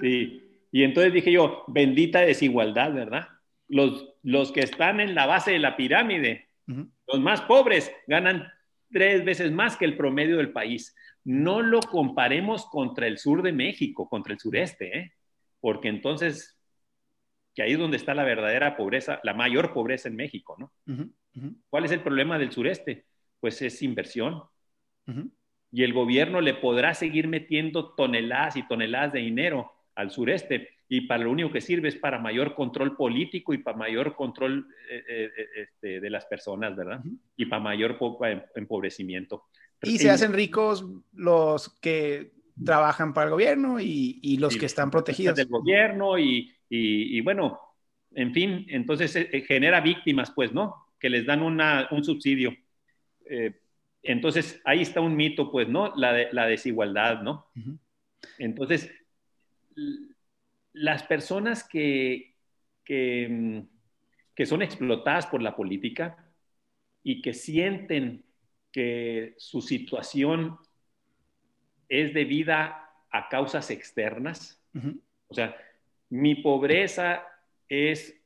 Sí. Y entonces dije yo, bendita desigualdad, ¿verdad? los, los que están en la base de la pirámide, los más pobres, ganan tres veces más que el promedio del país. No lo comparemos contra el sur de México, contra el sureste, ¿eh? porque entonces, que ahí es donde está la verdadera pobreza, la mayor pobreza en México, ¿no? ¿Cuál es el problema del sureste? Pues es inversión. Y el gobierno le podrá seguir metiendo toneladas y toneladas de dinero al sureste, y para lo único que sirve es para mayor control político y para mayor control eh, eh, eh, este, de las personas, ¿verdad? Y para mayor em, empobrecimiento. Y se hacen ricos los que trabajan para el gobierno y, los que están protegidos. Del gobierno y, y, bueno, en fin, entonces genera víctimas, pues, ¿no? Que les dan una, un subsidio. Entonces, ahí está un mito, pues, ¿no? La, de, la desigualdad, ¿no? Entonces, las personas que, que, que son explotadas por la política y que sienten que su situación es debida a causas externas. O sea, mi pobreza es,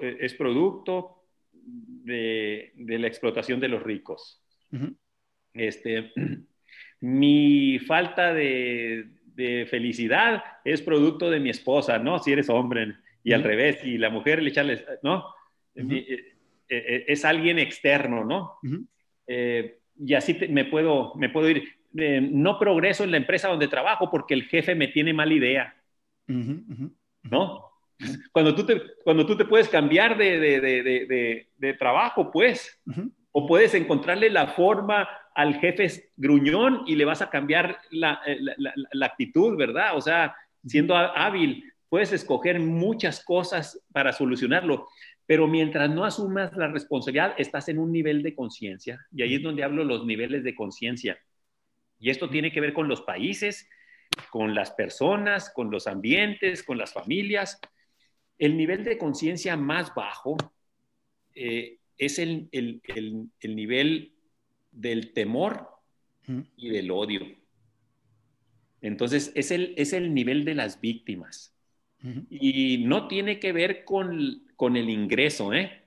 es producto de, la explotación de los ricos. Este, mi falta de, felicidad es producto de mi esposa, ¿no? Si eres hombre, y al revés, y la mujer le echarle, ¿no? Eh, eh, eh, es alguien externo, ¿no? y así me, puedo, me puedo ir. no progreso en la empresa donde trabajo porque el jefe me tiene mala idea, ¿no? Cuando tú, te, cuando tú te puedes cambiar de, de trabajo, pues, o puedes encontrarle la forma al jefe gruñón y le vas a cambiar la, la actitud, ¿verdad? O sea, siendo hábil, puedes escoger muchas cosas para solucionarlo, pero mientras no asumas la responsabilidad, estás en un nivel de conciencia, y ahí es donde hablo los niveles de conciencia. Y esto tiene que ver con los países, con las personas, con los ambientes, con las familias. El nivel de conciencia más bajo eh, es el, el, el, nivel del temor y del odio. Entonces, es el, es el nivel de las víctimas. Y no tiene que ver con, con el ingreso, ¿eh?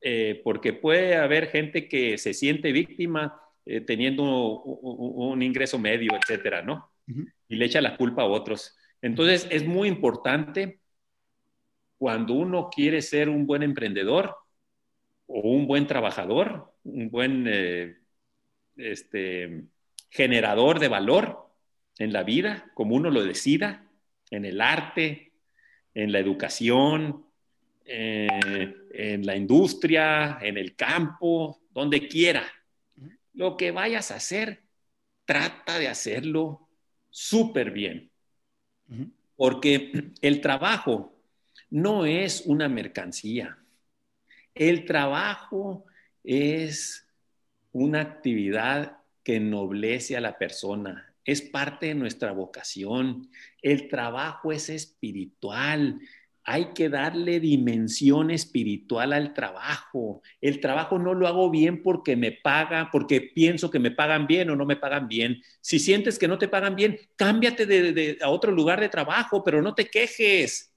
¿eh? porque puede haber gente que se siente víctima eh, teniendo un, ingreso medio, etcétera, ¿no? Y le echa la culpa a otros. Entonces, es muy importante cuando uno quiere ser un buen emprendedor o un buen trabajador, un buen eh, este, generador de valor en la vida, como uno lo decida, en el arte, en la educación, eh, en la industria, en el campo, donde quiera. Lo que vayas a hacer, trata de hacerlo súper bien. Porque el trabajo no es una mercancía. El trabajo es una actividad que ennoblece a la persona, es parte de nuestra vocación. El trabajo es espiritual. Hay que darle dimensión espiritual al trabajo. El trabajo no lo hago bien porque me paga, porque pienso que me pagan bien o no me pagan bien. Si sientes que no te pagan bien, cámbiate de, a otro lugar de trabajo, pero no te quejes.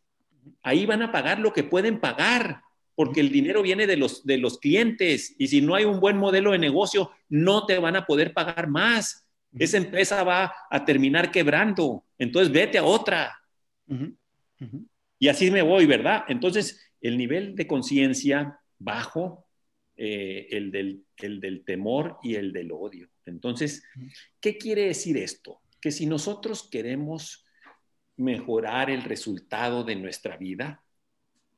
Ahí van a pagar lo que pueden pagar, porque el dinero viene de los, de los clientes y si no hay un buen modelo de negocio, no te van a poder pagar más. Esa empresa va a terminar quebrando, entonces vete a otra. Y así me voy, ¿verdad? Entonces, el nivel de conciencia bajo, eh, el, del, el del temor y el del odio. Entonces, ¿qué quiere decir esto? Que si nosotros queremos mejorar el resultado de nuestra vida,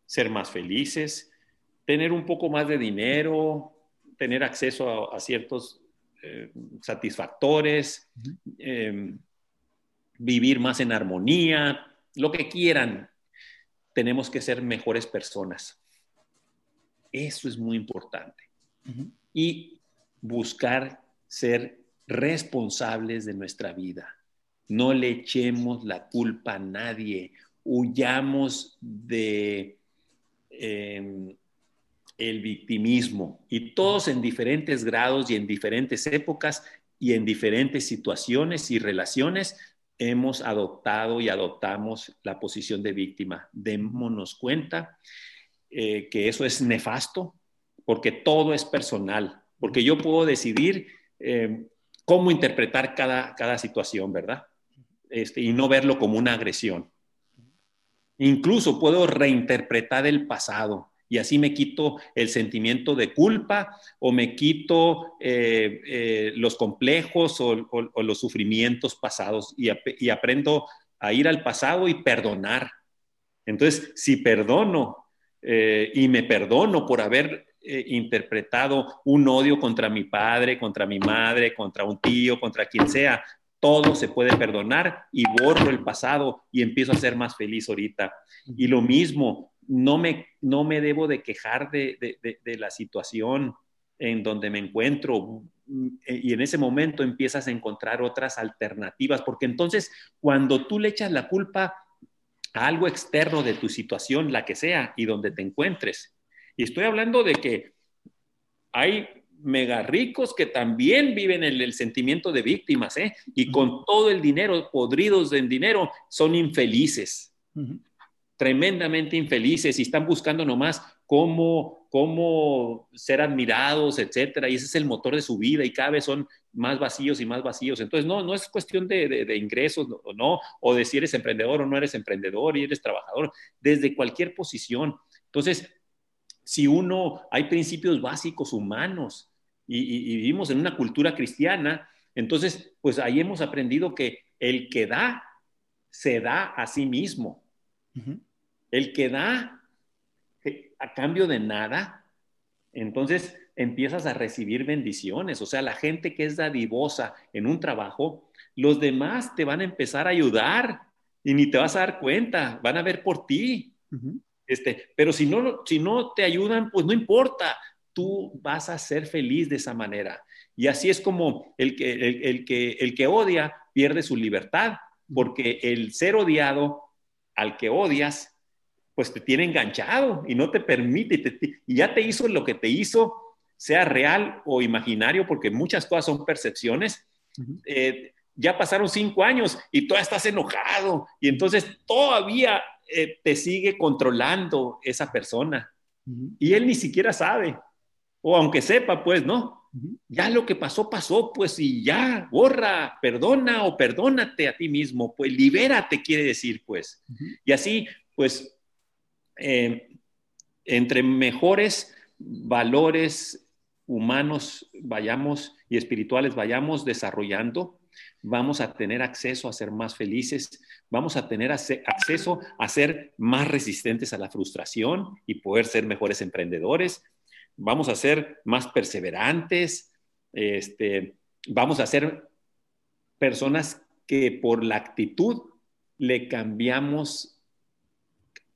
ser más felices, tener un poco más de dinero, tener acceso a, ciertos eh, satisfactores, em, vivir más en armonía, lo que quieran, tenemos que ser mejores personas. Eso es muy importante. Y buscar ser responsables de nuestra vida. No le echemos la culpa a nadie. Huyamos de Em, el victimismo y todos en diferentes grados y en diferentes épocas y en diferentes situaciones y relaciones hemos adoptado y adoptamos la posición de víctima. Démonos cuenta eh, que eso es nefasto porque todo es personal, porque yo puedo decidir em, cómo interpretar cada, cada situación, ¿verdad? Este, y no verlo como una agresión. Incluso puedo reinterpretar el pasado y así me quito el sentimiento de culpa o me quito eh, eh, los complejos o, los sufrimientos pasados y, aprendo a ir al pasado y perdonar. Entonces, si perdono eh, y me perdono por haber interpretado un odio contra mi padre, contra mi madre, contra un tío, contra quien sea, todo se puede perdonar y borro el pasado y empiezo a ser más feliz ahorita. Y lo mismo, no me, no me debo de quejar de, de, la situación en donde me encuentro y en ese momento empiezas a encontrar otras alternativas, porque entonces cuando tú le echas la culpa a algo externo de tu situación, la que sea, y donde te encuentres. Y estoy hablando de que hay mega ricos que también viven en el sentimiento de víctimas, ¿eh? Y con todo el dinero, podridos en dinero, son infelices, tremendamente infelices y están buscando nomás cómo, cómo ser admirados, etcétera. Y ese es el motor de su vida y cada vez son más vacíos y más vacíos. Entonces, no, no es cuestión de, de, ingresos o no, o de si eres emprendedor o no eres emprendedor y eres trabajador, desde cualquier posición. Entonces, si uno, hay principios básicos humanos y, vivimos en una cultura cristiana, entonces, pues ahí hemos aprendido que el que da, se da a sí mismo. El que da eh, a cambio de nada, entonces empiezas a recibir bendiciones. O sea, la gente que es dadivosa en un trabajo, los demás te van a empezar a ayudar y ni te vas a dar cuenta, van a ver por ti. Este, pero si no, si no te ayudan, pues no importa, tú vas a ser feliz de esa manera. Y así es como el que, el, que, el que odia pierde su libertad, porque el ser odiado al que odias pues te tiene enganchado y no te permite, y ya te hizo lo que te hizo, sea real o imaginario, porque muchas cosas son percepciones. Eh, ya pasaron cinco años y todavía estás enojado y entonces todavía eh, te sigue controlando esa persona. Y él ni siquiera sabe, o aunque sepa, pues no. Ya lo que pasó, pasó, pues y ya, borra, perdona o perdónate a ti mismo, pues libérate, quiere decir, pues. Y así, pues eh, entre mejores valores humanos vayamos y espirituales vayamos desarrollando, vamos a tener acceso a ser más felices, vamos a tener acceso a ser más resistentes a la frustración y poder ser mejores emprendedores, vamos a ser más perseverantes, este, vamos a ser personas que por la actitud le cambiamos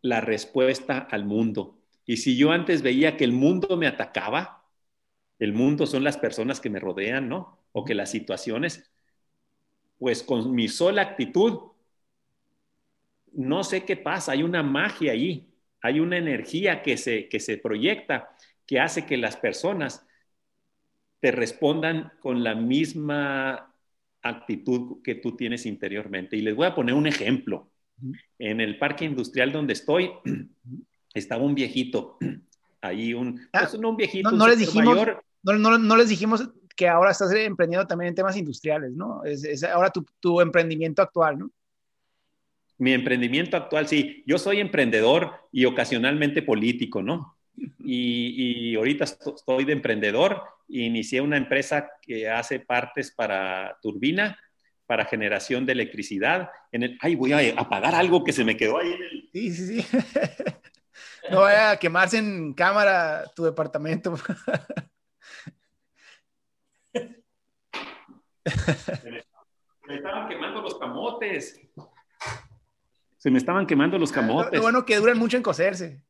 la respuesta al mundo. Y si yo antes veía que el mundo me atacaba, el mundo son las personas que me rodean, ¿no? O que las situaciones, pues con mi sola actitud, no sé qué pasa, hay una magia ahí, hay una energía que se, que se proyecta que hace que las personas te respondan con la misma actitud que tú tienes interiormente. Y les voy a poner un ejemplo. En el parque industrial donde estoy, estaba un viejito, ahí un, ah, pues, no un viejito, no, les dijimos, No, les dijimos que ahora estás emprendiendo también en temas industriales, ¿no? Es, ahora tu, emprendimiento actual, ¿no? Mi emprendimiento actual, sí. Yo soy emprendedor y ocasionalmente político, ¿no? Y, y, ahorita estoy de emprendedor. Inicié una empresa que hace partes para turbina para generación de electricidad. En el, ay, voy a apagar algo que se me quedó ahí. En el... Sí, sí, sí. no vaya a quemarse en cámara tu departamento. se me, estaban quemando los camotes. Se me estaban quemando los camotes. Lo, bueno que duran mucho en cocerse.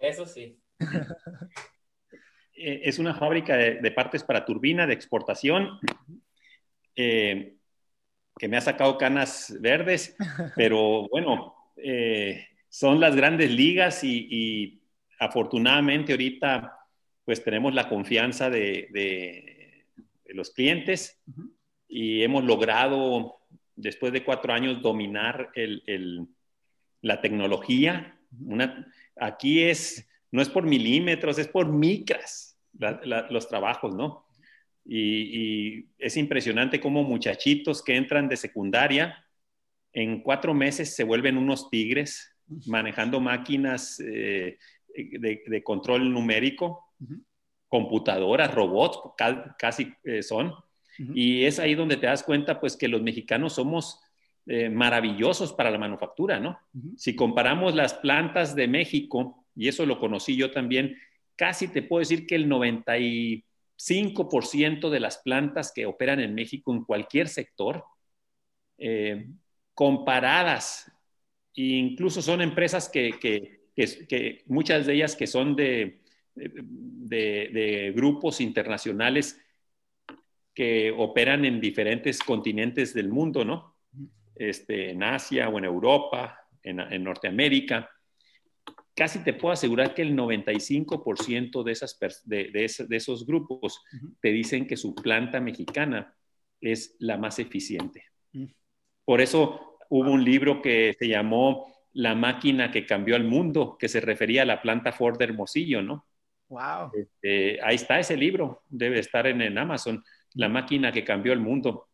Eso sí. Eh, es una fábrica de, partes para turbina de exportación. Eh, que me ha sacado canas verdes, pero bueno, eh, son las grandes ligas y, afortunadamente ahorita pues tenemos la confianza de, los clientes y hemos logrado después de cuatro años dominar la tecnología. aquí es, no es por milímetros, es por micras los trabajos, ¿no? Y, es impresionante cómo muchachitos que entran de secundaria en cuatro meses se vuelven unos tigres manejando máquinas eh, de, control numérico, computadoras, robots, casi eh, son. Y es ahí donde te das cuenta, pues, que los mexicanos somos eh, maravillosos para la manufactura, ¿no? Si comparamos las plantas de México, y eso lo conocí yo también, casi te puedo decir que el 90 y 5% de las plantas que operan en México en cualquier sector, eh, comparadas, e incluso son empresas que, muchas de ellas que son de, de, grupos internacionales que operan en diferentes continentes del mundo, ¿no? Este, en Asia o en Europa, en, Norteamérica. Casi te puedo asegurar que el 95% de, esas, de, de, esos grupos te dicen que su planta mexicana es la más eficiente. Mm. Por eso hubo un libro que se llamó La máquina que cambió el mundo, que se refería a la planta Ford de Hermosillo, ¿no? Wow. Este, ahí está ese libro, debe estar en, en Amazon, La máquina que cambió el mundo.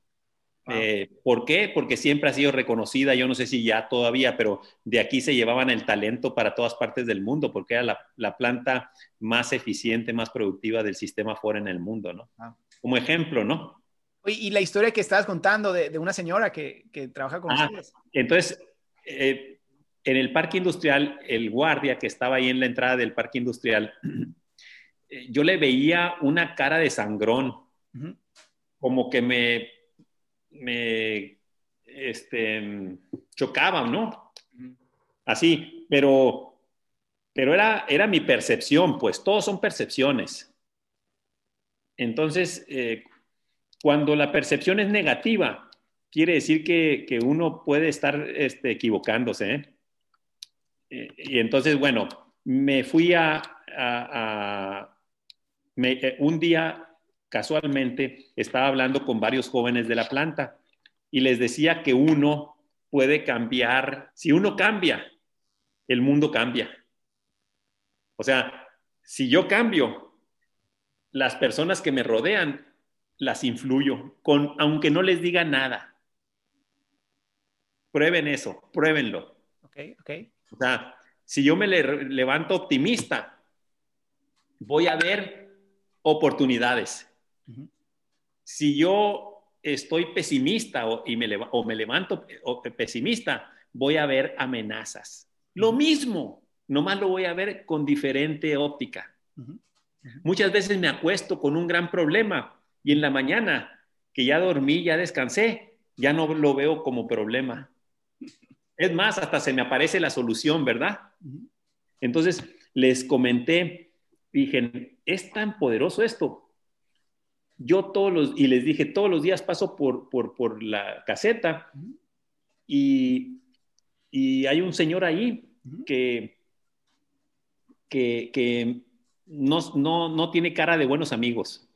Eh, ¿Por qué? Porque siempre ha sido reconocida, yo no sé si ya todavía, pero de aquí se llevaban el talento para todas partes del mundo, porque era la, la planta más eficiente, más productiva del sistema Ford en el mundo, ¿no? Como ejemplo, ¿no? Y, la historia que estabas contando de, de una señora que, que, trabaja con ah, ustedes. Entonces, eh, en el parque industrial, el guardia que estaba ahí en la entrada del parque industrial, yo le veía una cara de sangrón, como que me me este, chocaban, ¿no? Así, pero, pero era, era mi percepción, pues todos son percepciones. Entonces, eh, cuando la percepción es negativa, quiere decir que, uno puede estar este, equivocándose. ¿eh? Eh, y entonces, bueno, me fui a, un día casualmente estaba hablando con varios jóvenes de la planta y les decía que uno puede cambiar, si uno cambia, el mundo cambia. O sea, si yo cambio, las personas que me rodean las influyo, con, aunque no les diga nada. Prueben eso, pruébenlo. Ok, ok. O sea, si yo me levanto optimista, voy a ver oportunidades. Si yo estoy pesimista o, y me, o me levanto pesimista, voy a ver amenazas. Lo mismo, nomás lo voy a ver con diferente óptica. Muchas veces me acuesto con un gran problema y en la mañana, que ya dormí, ya descansé, ya no lo veo como problema. Es más, hasta se me aparece la solución, ¿verdad? Entonces, les comenté, dije, es tan poderoso esto yo todos los, y les dije, todos los días paso por, por, la caseta y, hay un señor ahí que, que, no, tiene cara de buenos amigos.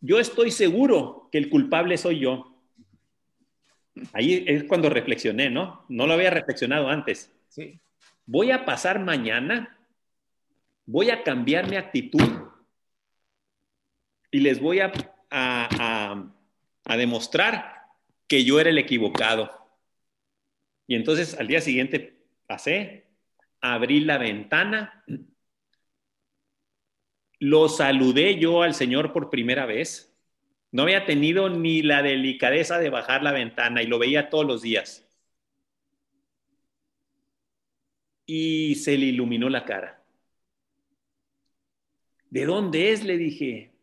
Yo estoy seguro que el culpable soy yo. Ahí es cuando reflexioné, ¿no? No lo había reflexionado antes. Sí. Voy a pasar mañana, voy a cambiar mi actitud y les voy a, a, demostrar que yo era el equivocado. Y entonces al día siguiente pasé, abrí la ventana, lo saludé yo al Señor por primera vez. No había tenido ni la delicadeza de bajar la ventana y lo veía todos los días. Y se le iluminó la cara. ¿De dónde es? Le dije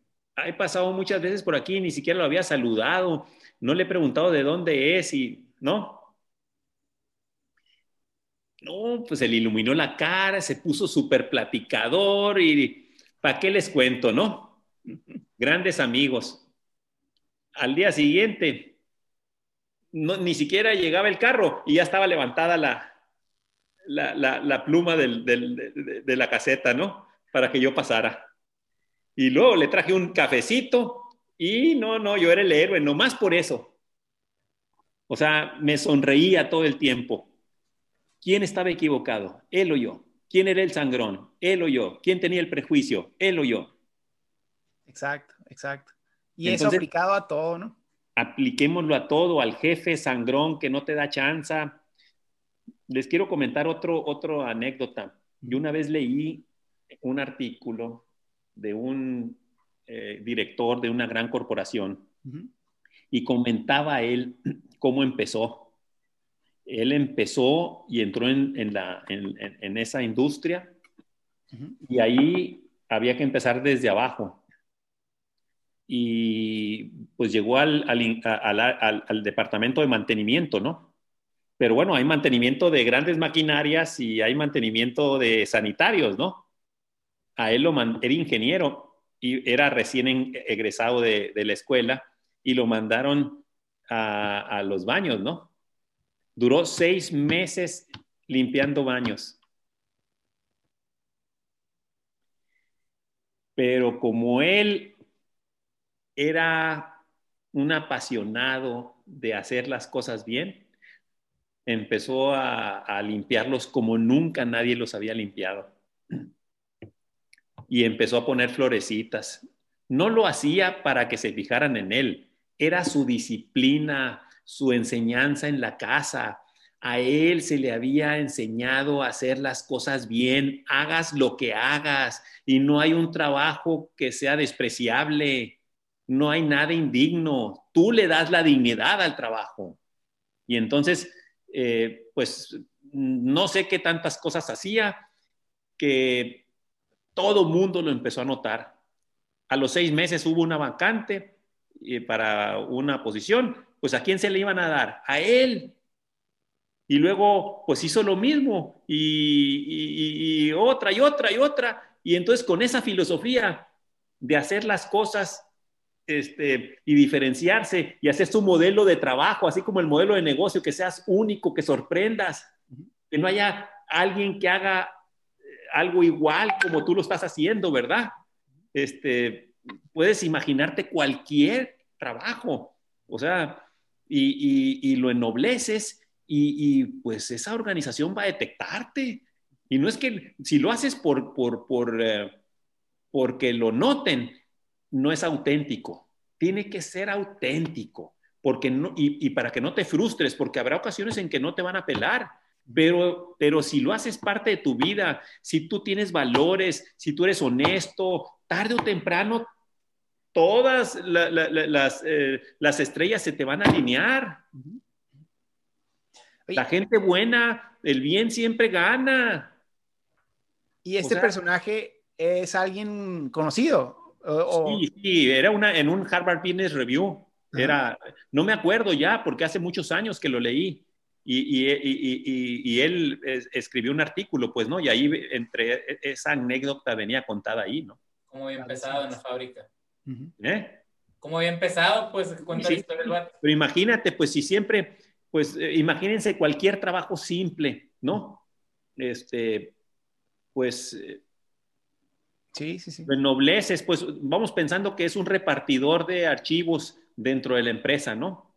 he pasado muchas veces por aquí, ni siquiera lo había saludado, no le he preguntado de dónde es y, ¿no? No, pues se le iluminó la cara, se puso súper platicador y ¿para qué les cuento, no? Grandes amigos. Al día siguiente, ni siquiera llegaba el carro y ya estaba levantada la, la, pluma de la caseta, ¿no? Para que yo pasara. Y luego le traje un cafecito y no, no, yo era el héroe, nomás por eso. O sea, me sonreía todo el tiempo. ¿Quién estaba equivocado? Él o yo. ¿Quién era el sangrón? Él o yo. ¿Quién tenía el prejuicio? Él o yo. Exacto, exacto. Y eso aplicado a todo, ¿no? Apliquémoslo a todo, al jefe sangrón que no te da chance. Les quiero comentar otro, otro anécdota. Yo una vez leí un artículo de un eh, director de una gran corporación y comentaba él cómo empezó. Él empezó y entró en, en, esa industria y ahí había que empezar desde abajo. Y pues llegó al, al, al departamento de mantenimiento, ¿no? Pero bueno, hay mantenimiento de grandes maquinarias y hay mantenimiento de sanitarios, ¿no? a él lo era ingeniero y era recién egresado de, la escuela y lo mandaron a, los baños, ¿no? Duró seis meses limpiando baños. Pero como él era un apasionado de hacer las cosas bien, empezó a, limpiarlos como nunca nadie los había limpiado. Y empezó a poner florecitas. No lo hacía para que se fijaran en él, era su disciplina, su enseñanza en la casa. A él se le había enseñado a hacer las cosas bien, hagas lo que hagas y no hay un trabajo que sea despreciable, no hay nada indigno, tú le das la dignidad al trabajo. Y entonces, eh, pues no sé qué tantas cosas hacía que todo mundo lo empezó a notar. A los seis meses hubo una vacante eh, para una posición pues ¿a quién se le iban a dar? A él. Y luego, pues hizo lo mismo, y, otra, y otra, y otra. Y entonces con esa filosofía de hacer las cosas este, y diferenciarse y hacer su modelo de trabajo, así como el modelo de negocio, que seas único, que sorprendas, que no haya alguien que haga eh, algo igual como tú lo estás haciendo, ¿verdad? Este, puedes imaginarte cualquier trabajo, o sea, y, lo ennobleces y, pues esa organización va a detectarte. Y no es que si lo haces por, por, por eh, porque lo noten, no es auténtico. Tiene que ser auténtico. Porque no, y, para que no te frustres, porque habrá ocasiones en que no te van a pelar. Pero, pero si lo haces parte de tu vida, si tú tienes valores, si tú eres honesto, tarde o temprano todas las, eh, las, estrellas se te van a alinear. la gente buena, el bien siempre gana. ¿Y este personaje es alguien conocido? Sí, sí, era una, en un Harvard Business Review. Era, no me acuerdo ya, porque hace muchos años que lo leí. Y, y, él escribió un artículo, pues, ¿no? Y ahí, entre e, esa anécdota venía contada ahí, ¿no? Como había empezado en la fábrica. ¿Eh? Como había empezado, pues cuenta la historia del Pero imagínate, pues si siempre, pues eh, imagínense cualquier trabajo simple, ¿no? Este, pues... Eh, sí, sí, sí. Nobleces, pues vamos pensando que es un repartidor de archivos dentro de la empresa, ¿no?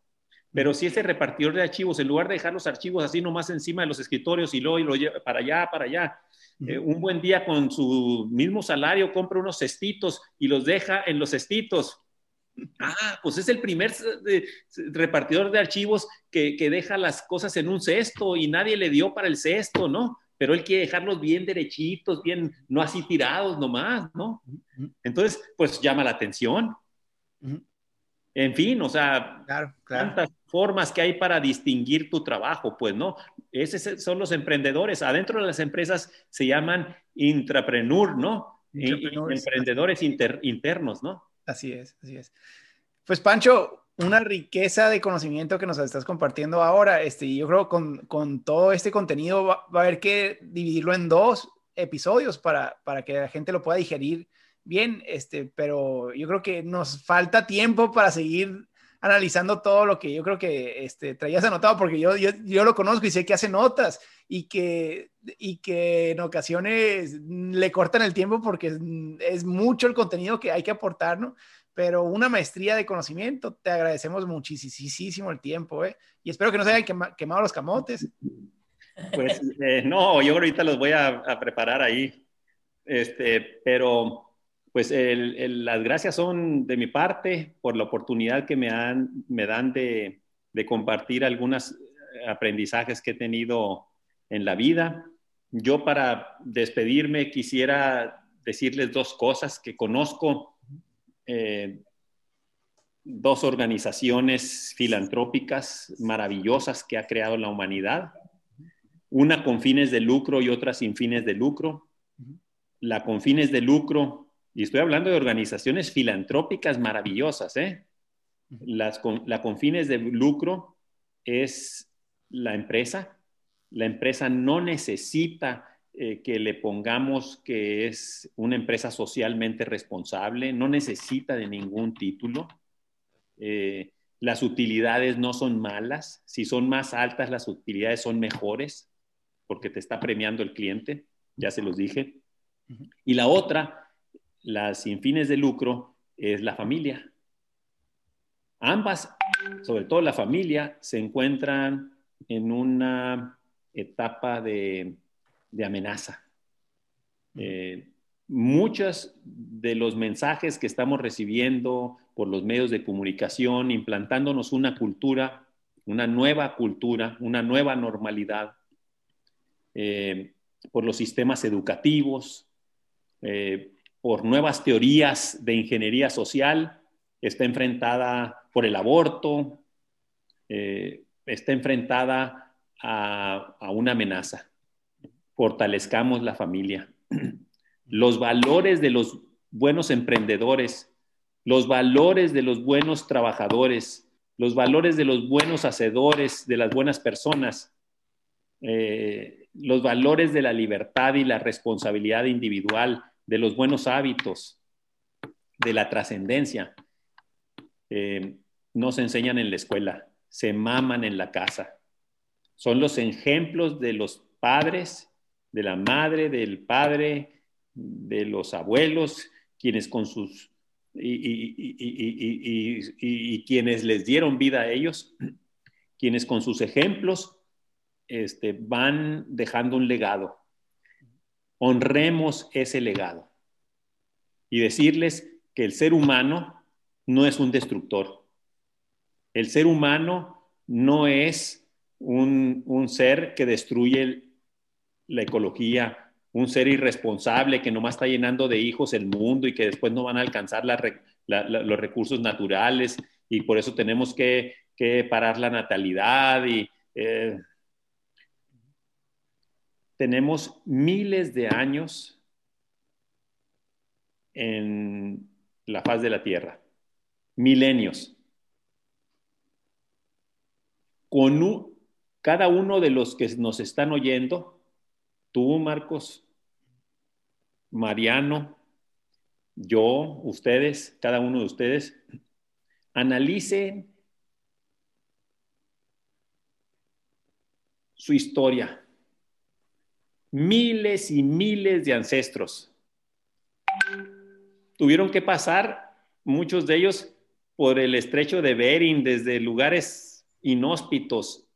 Pero si ese repartidor de archivos, en lugar de dejar los archivos así nomás encima de los escritorios y luego y lo lleva para allá, para allá, eh, un buen día con su mismo salario compra unos cestitos y los deja en los cestitos. Ah, pues es el primer repartidor de archivos que, deja las cosas en un cesto y nadie le dio para el cesto, ¿no? Pero él quiere dejarlos bien derechitos, bien, no así tirados nomás, ¿no? Entonces, pues llama la atención. En fin, o sea, claro, tantas formas que hay para distinguir tu trabajo, pues, ¿no? Esos son los emprendedores. Adentro de las empresas se llaman intrapreneur, ¿no? Emprendedores internos, ¿no? Así es, así es. Pues, Pancho, una riqueza de conocimiento que nos estás compartiendo ahora. Este, yo creo con, con todo este contenido va, a haber que dividirlo en dos episodios para, para que la gente lo pueda digerir bien, este, pero yo creo que nos falta tiempo para seguir analizando todo lo que yo creo que este, traías anotado, porque yo, yo, lo conozco y sé que hace notas y que, y que en ocasiones le cortan el tiempo porque es, mucho el contenido que hay que aportar, ¿no? Pero una maestría de conocimiento, te agradecemos muchísimo el tiempo, ¿eh? Y espero que no se hayan quemado los camotes. Pues eh, no, yo ahorita los voy a, preparar ahí, este, pero pues las gracias son de mi parte por la oportunidad que me, me dan de, compartir algunos aprendizajes que he tenido en la vida. Yo para despedirme quisiera decirles dos cosas que conozco. Eh, dos organizaciones filantrópicas maravillosas que ha creado la humanidad, una con fines de lucro y otra sin fines de lucro. La con fines de lucro y estoy hablando de organizaciones filantrópicas maravillosas, ¿eh? Las la con fines de lucro es la empresa. La empresa no necesita eh, que le pongamos que es una empresa socialmente responsable, no necesita de ningún título. Eh, las utilidades no son malas, si son más altas las utilidades son mejores, porque te está premiando el cliente, ya se los dije. Y la otra, las sin fines de lucro, es la familia. Ambas, sobre todo la familia, se encuentran en una etapa de, amenaza. Eh, muchos de los mensajes que estamos recibiendo por los medios de comunicación, implantándonos una cultura, una nueva cultura, una nueva normalidad, eh, por los sistemas educativos, eh, por nuevas teorías de ingeniería social, está enfrentada por el aborto, está enfrentada a una amenaza. Fortalezcamos la familia. Los valores de los buenos emprendedores, los valores de los buenos trabajadores, los valores de los buenos hacedores, de las buenas personas, eh, los valores de la libertad y la responsabilidad individual, de los buenos hábitos, de la trascendencia, eh, no se enseñan en la escuela, se maman en la casa. Son los ejemplos de los padres, de la madre, del padre, de los abuelos, quienes con sus y, quienes les dieron vida a ellos, quienes con sus ejemplos este, van dejando un legado. Honremos ese legado y decirles que el ser humano no es un destructor. El ser humano no es un, un ser que destruye la ecología, un ser irresponsable que nomás está llenando de hijos el mundo y que después no van a alcanzar los recursos naturales y por eso tenemos que, parar la natalidad y eh, tenemos miles de años en la faz de la Tierra, milenios. Con cada uno de los que nos están oyendo, tú, Marcos, Mariano, yo, ustedes, cada uno de ustedes, analicen su historia. Miles y miles de ancestros tuvieron que pasar, muchos de ellos, por el estrecho de Bering, desde lugares inhóspitos,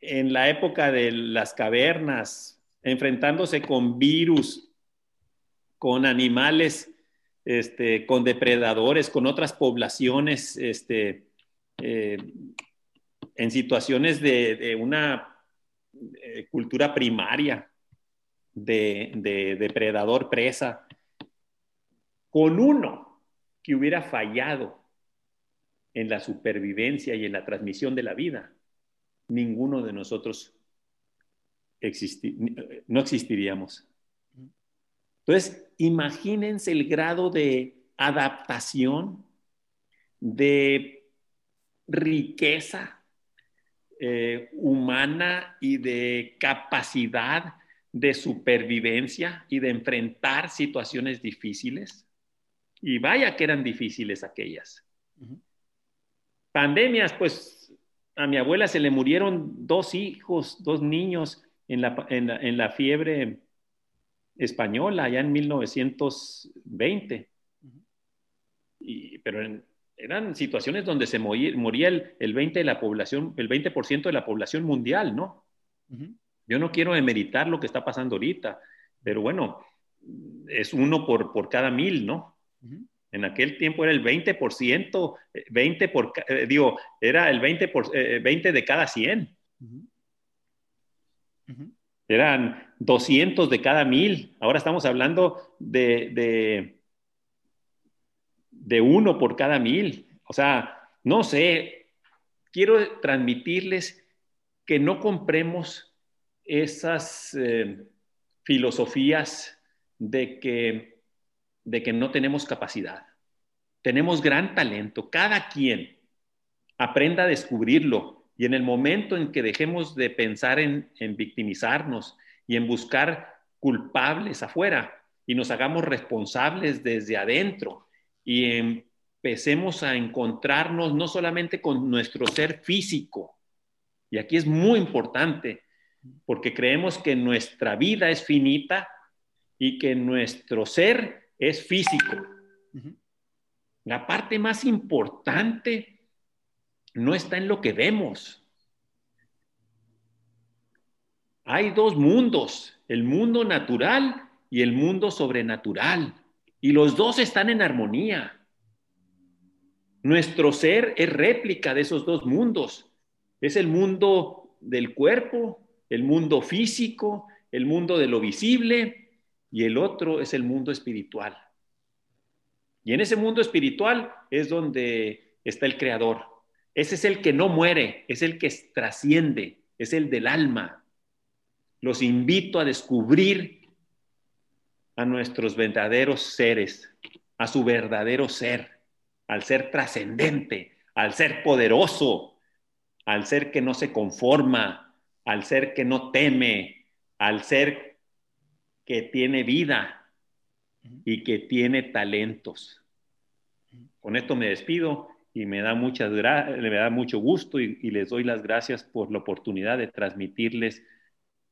en la época de las cavernas, enfrentándose con virus, con animales, este, con depredadores, con otras poblaciones, este, eh, en situaciones de, una eh, cultura primaria de, de depredador presa, con uno que hubiera fallado en la supervivencia y en la transmisión de la vida, ninguno de nosotros no existiríamos. Entonces, imagínense el grado de adaptación, de riqueza eh, humana y de capacidad de supervivencia y de enfrentar situaciones difíciles. Y vaya que eran difíciles aquellas. Pandemias, pues a mi abuela se le murieron dos hijos, dos niños en la, en la fiebre española allá en 1920. pero eran situaciones donde se moría, el, 20 de la población, el 20% de la población mundial, ¿no? Yo no quiero emeritar lo que está pasando ahorita, pero bueno, es uno por, por cada mil, ¿no? En aquel tiempo era el 20%, 20 por, eh, digo, era el 20, por, 20 eh, de cada 100. Eran 200 de cada mil. Ahora estamos hablando de, de, uno por cada mil. O sea, no sé, quiero transmitirles que no compremos esas eh, filosofías de que, de que no tenemos capacidad. Tenemos gran talento, cada quien aprenda a descubrirlo, y en el momento en que dejemos de pensar en, victimizarnos y en buscar culpables afuera y nos hagamos responsables desde adentro y empecemos a encontrarnos no solamente con nuestro ser físico, y aquí es muy importante, porque creemos que nuestra vida es finita y que nuestro ser es físico. La parte más importante no está en lo que vemos. Hay dos mundos, el mundo natural y el mundo sobrenatural, y los dos están en armonía. Nuestro ser es réplica de esos dos mundos. Es el mundo del cuerpo, el mundo físico, el mundo de lo visible y el otro es el mundo espiritual. Y en ese mundo espiritual es donde está el creador. Ese es el que no muere, es el que trasciende, es el del alma. Los invito a descubrir a nuestros verdaderos seres, a su verdadero ser al ser trascendente, al ser poderoso, al ser que no se conforma, al ser que no teme, al ser que tiene vida y que tiene talentos. Con esto me despido y me da, muchas me da mucho gusto y, y les doy las gracias por la oportunidad de transmitirles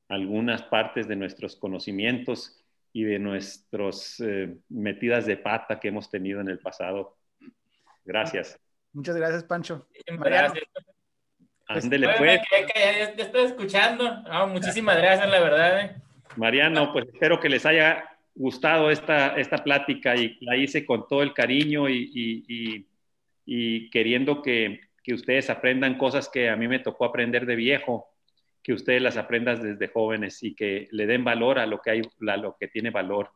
algunas partes de nuestros conocimientos y de nuestras eh, metidas de pata que hemos tenido en el pasado Gracias. Muchas gracias, Pancho. Gracias. Ándele, pues. Ya, estoy escuchando. muchísimas gracias, la verdad. Eh. Mariano, pues espero que les haya gustado esta, esta plática y la hice con todo el cariño y, y, queriendo que, que, ustedes aprendan cosas que a mí me tocó aprender de viejo, que ustedes las aprendan desde jóvenes y que le den valor a lo que, hay, a lo que tiene valor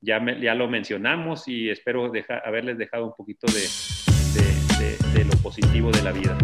ya, ya lo mencionamos y espero haberles dejado un poquito de, de lo positivo de la vida.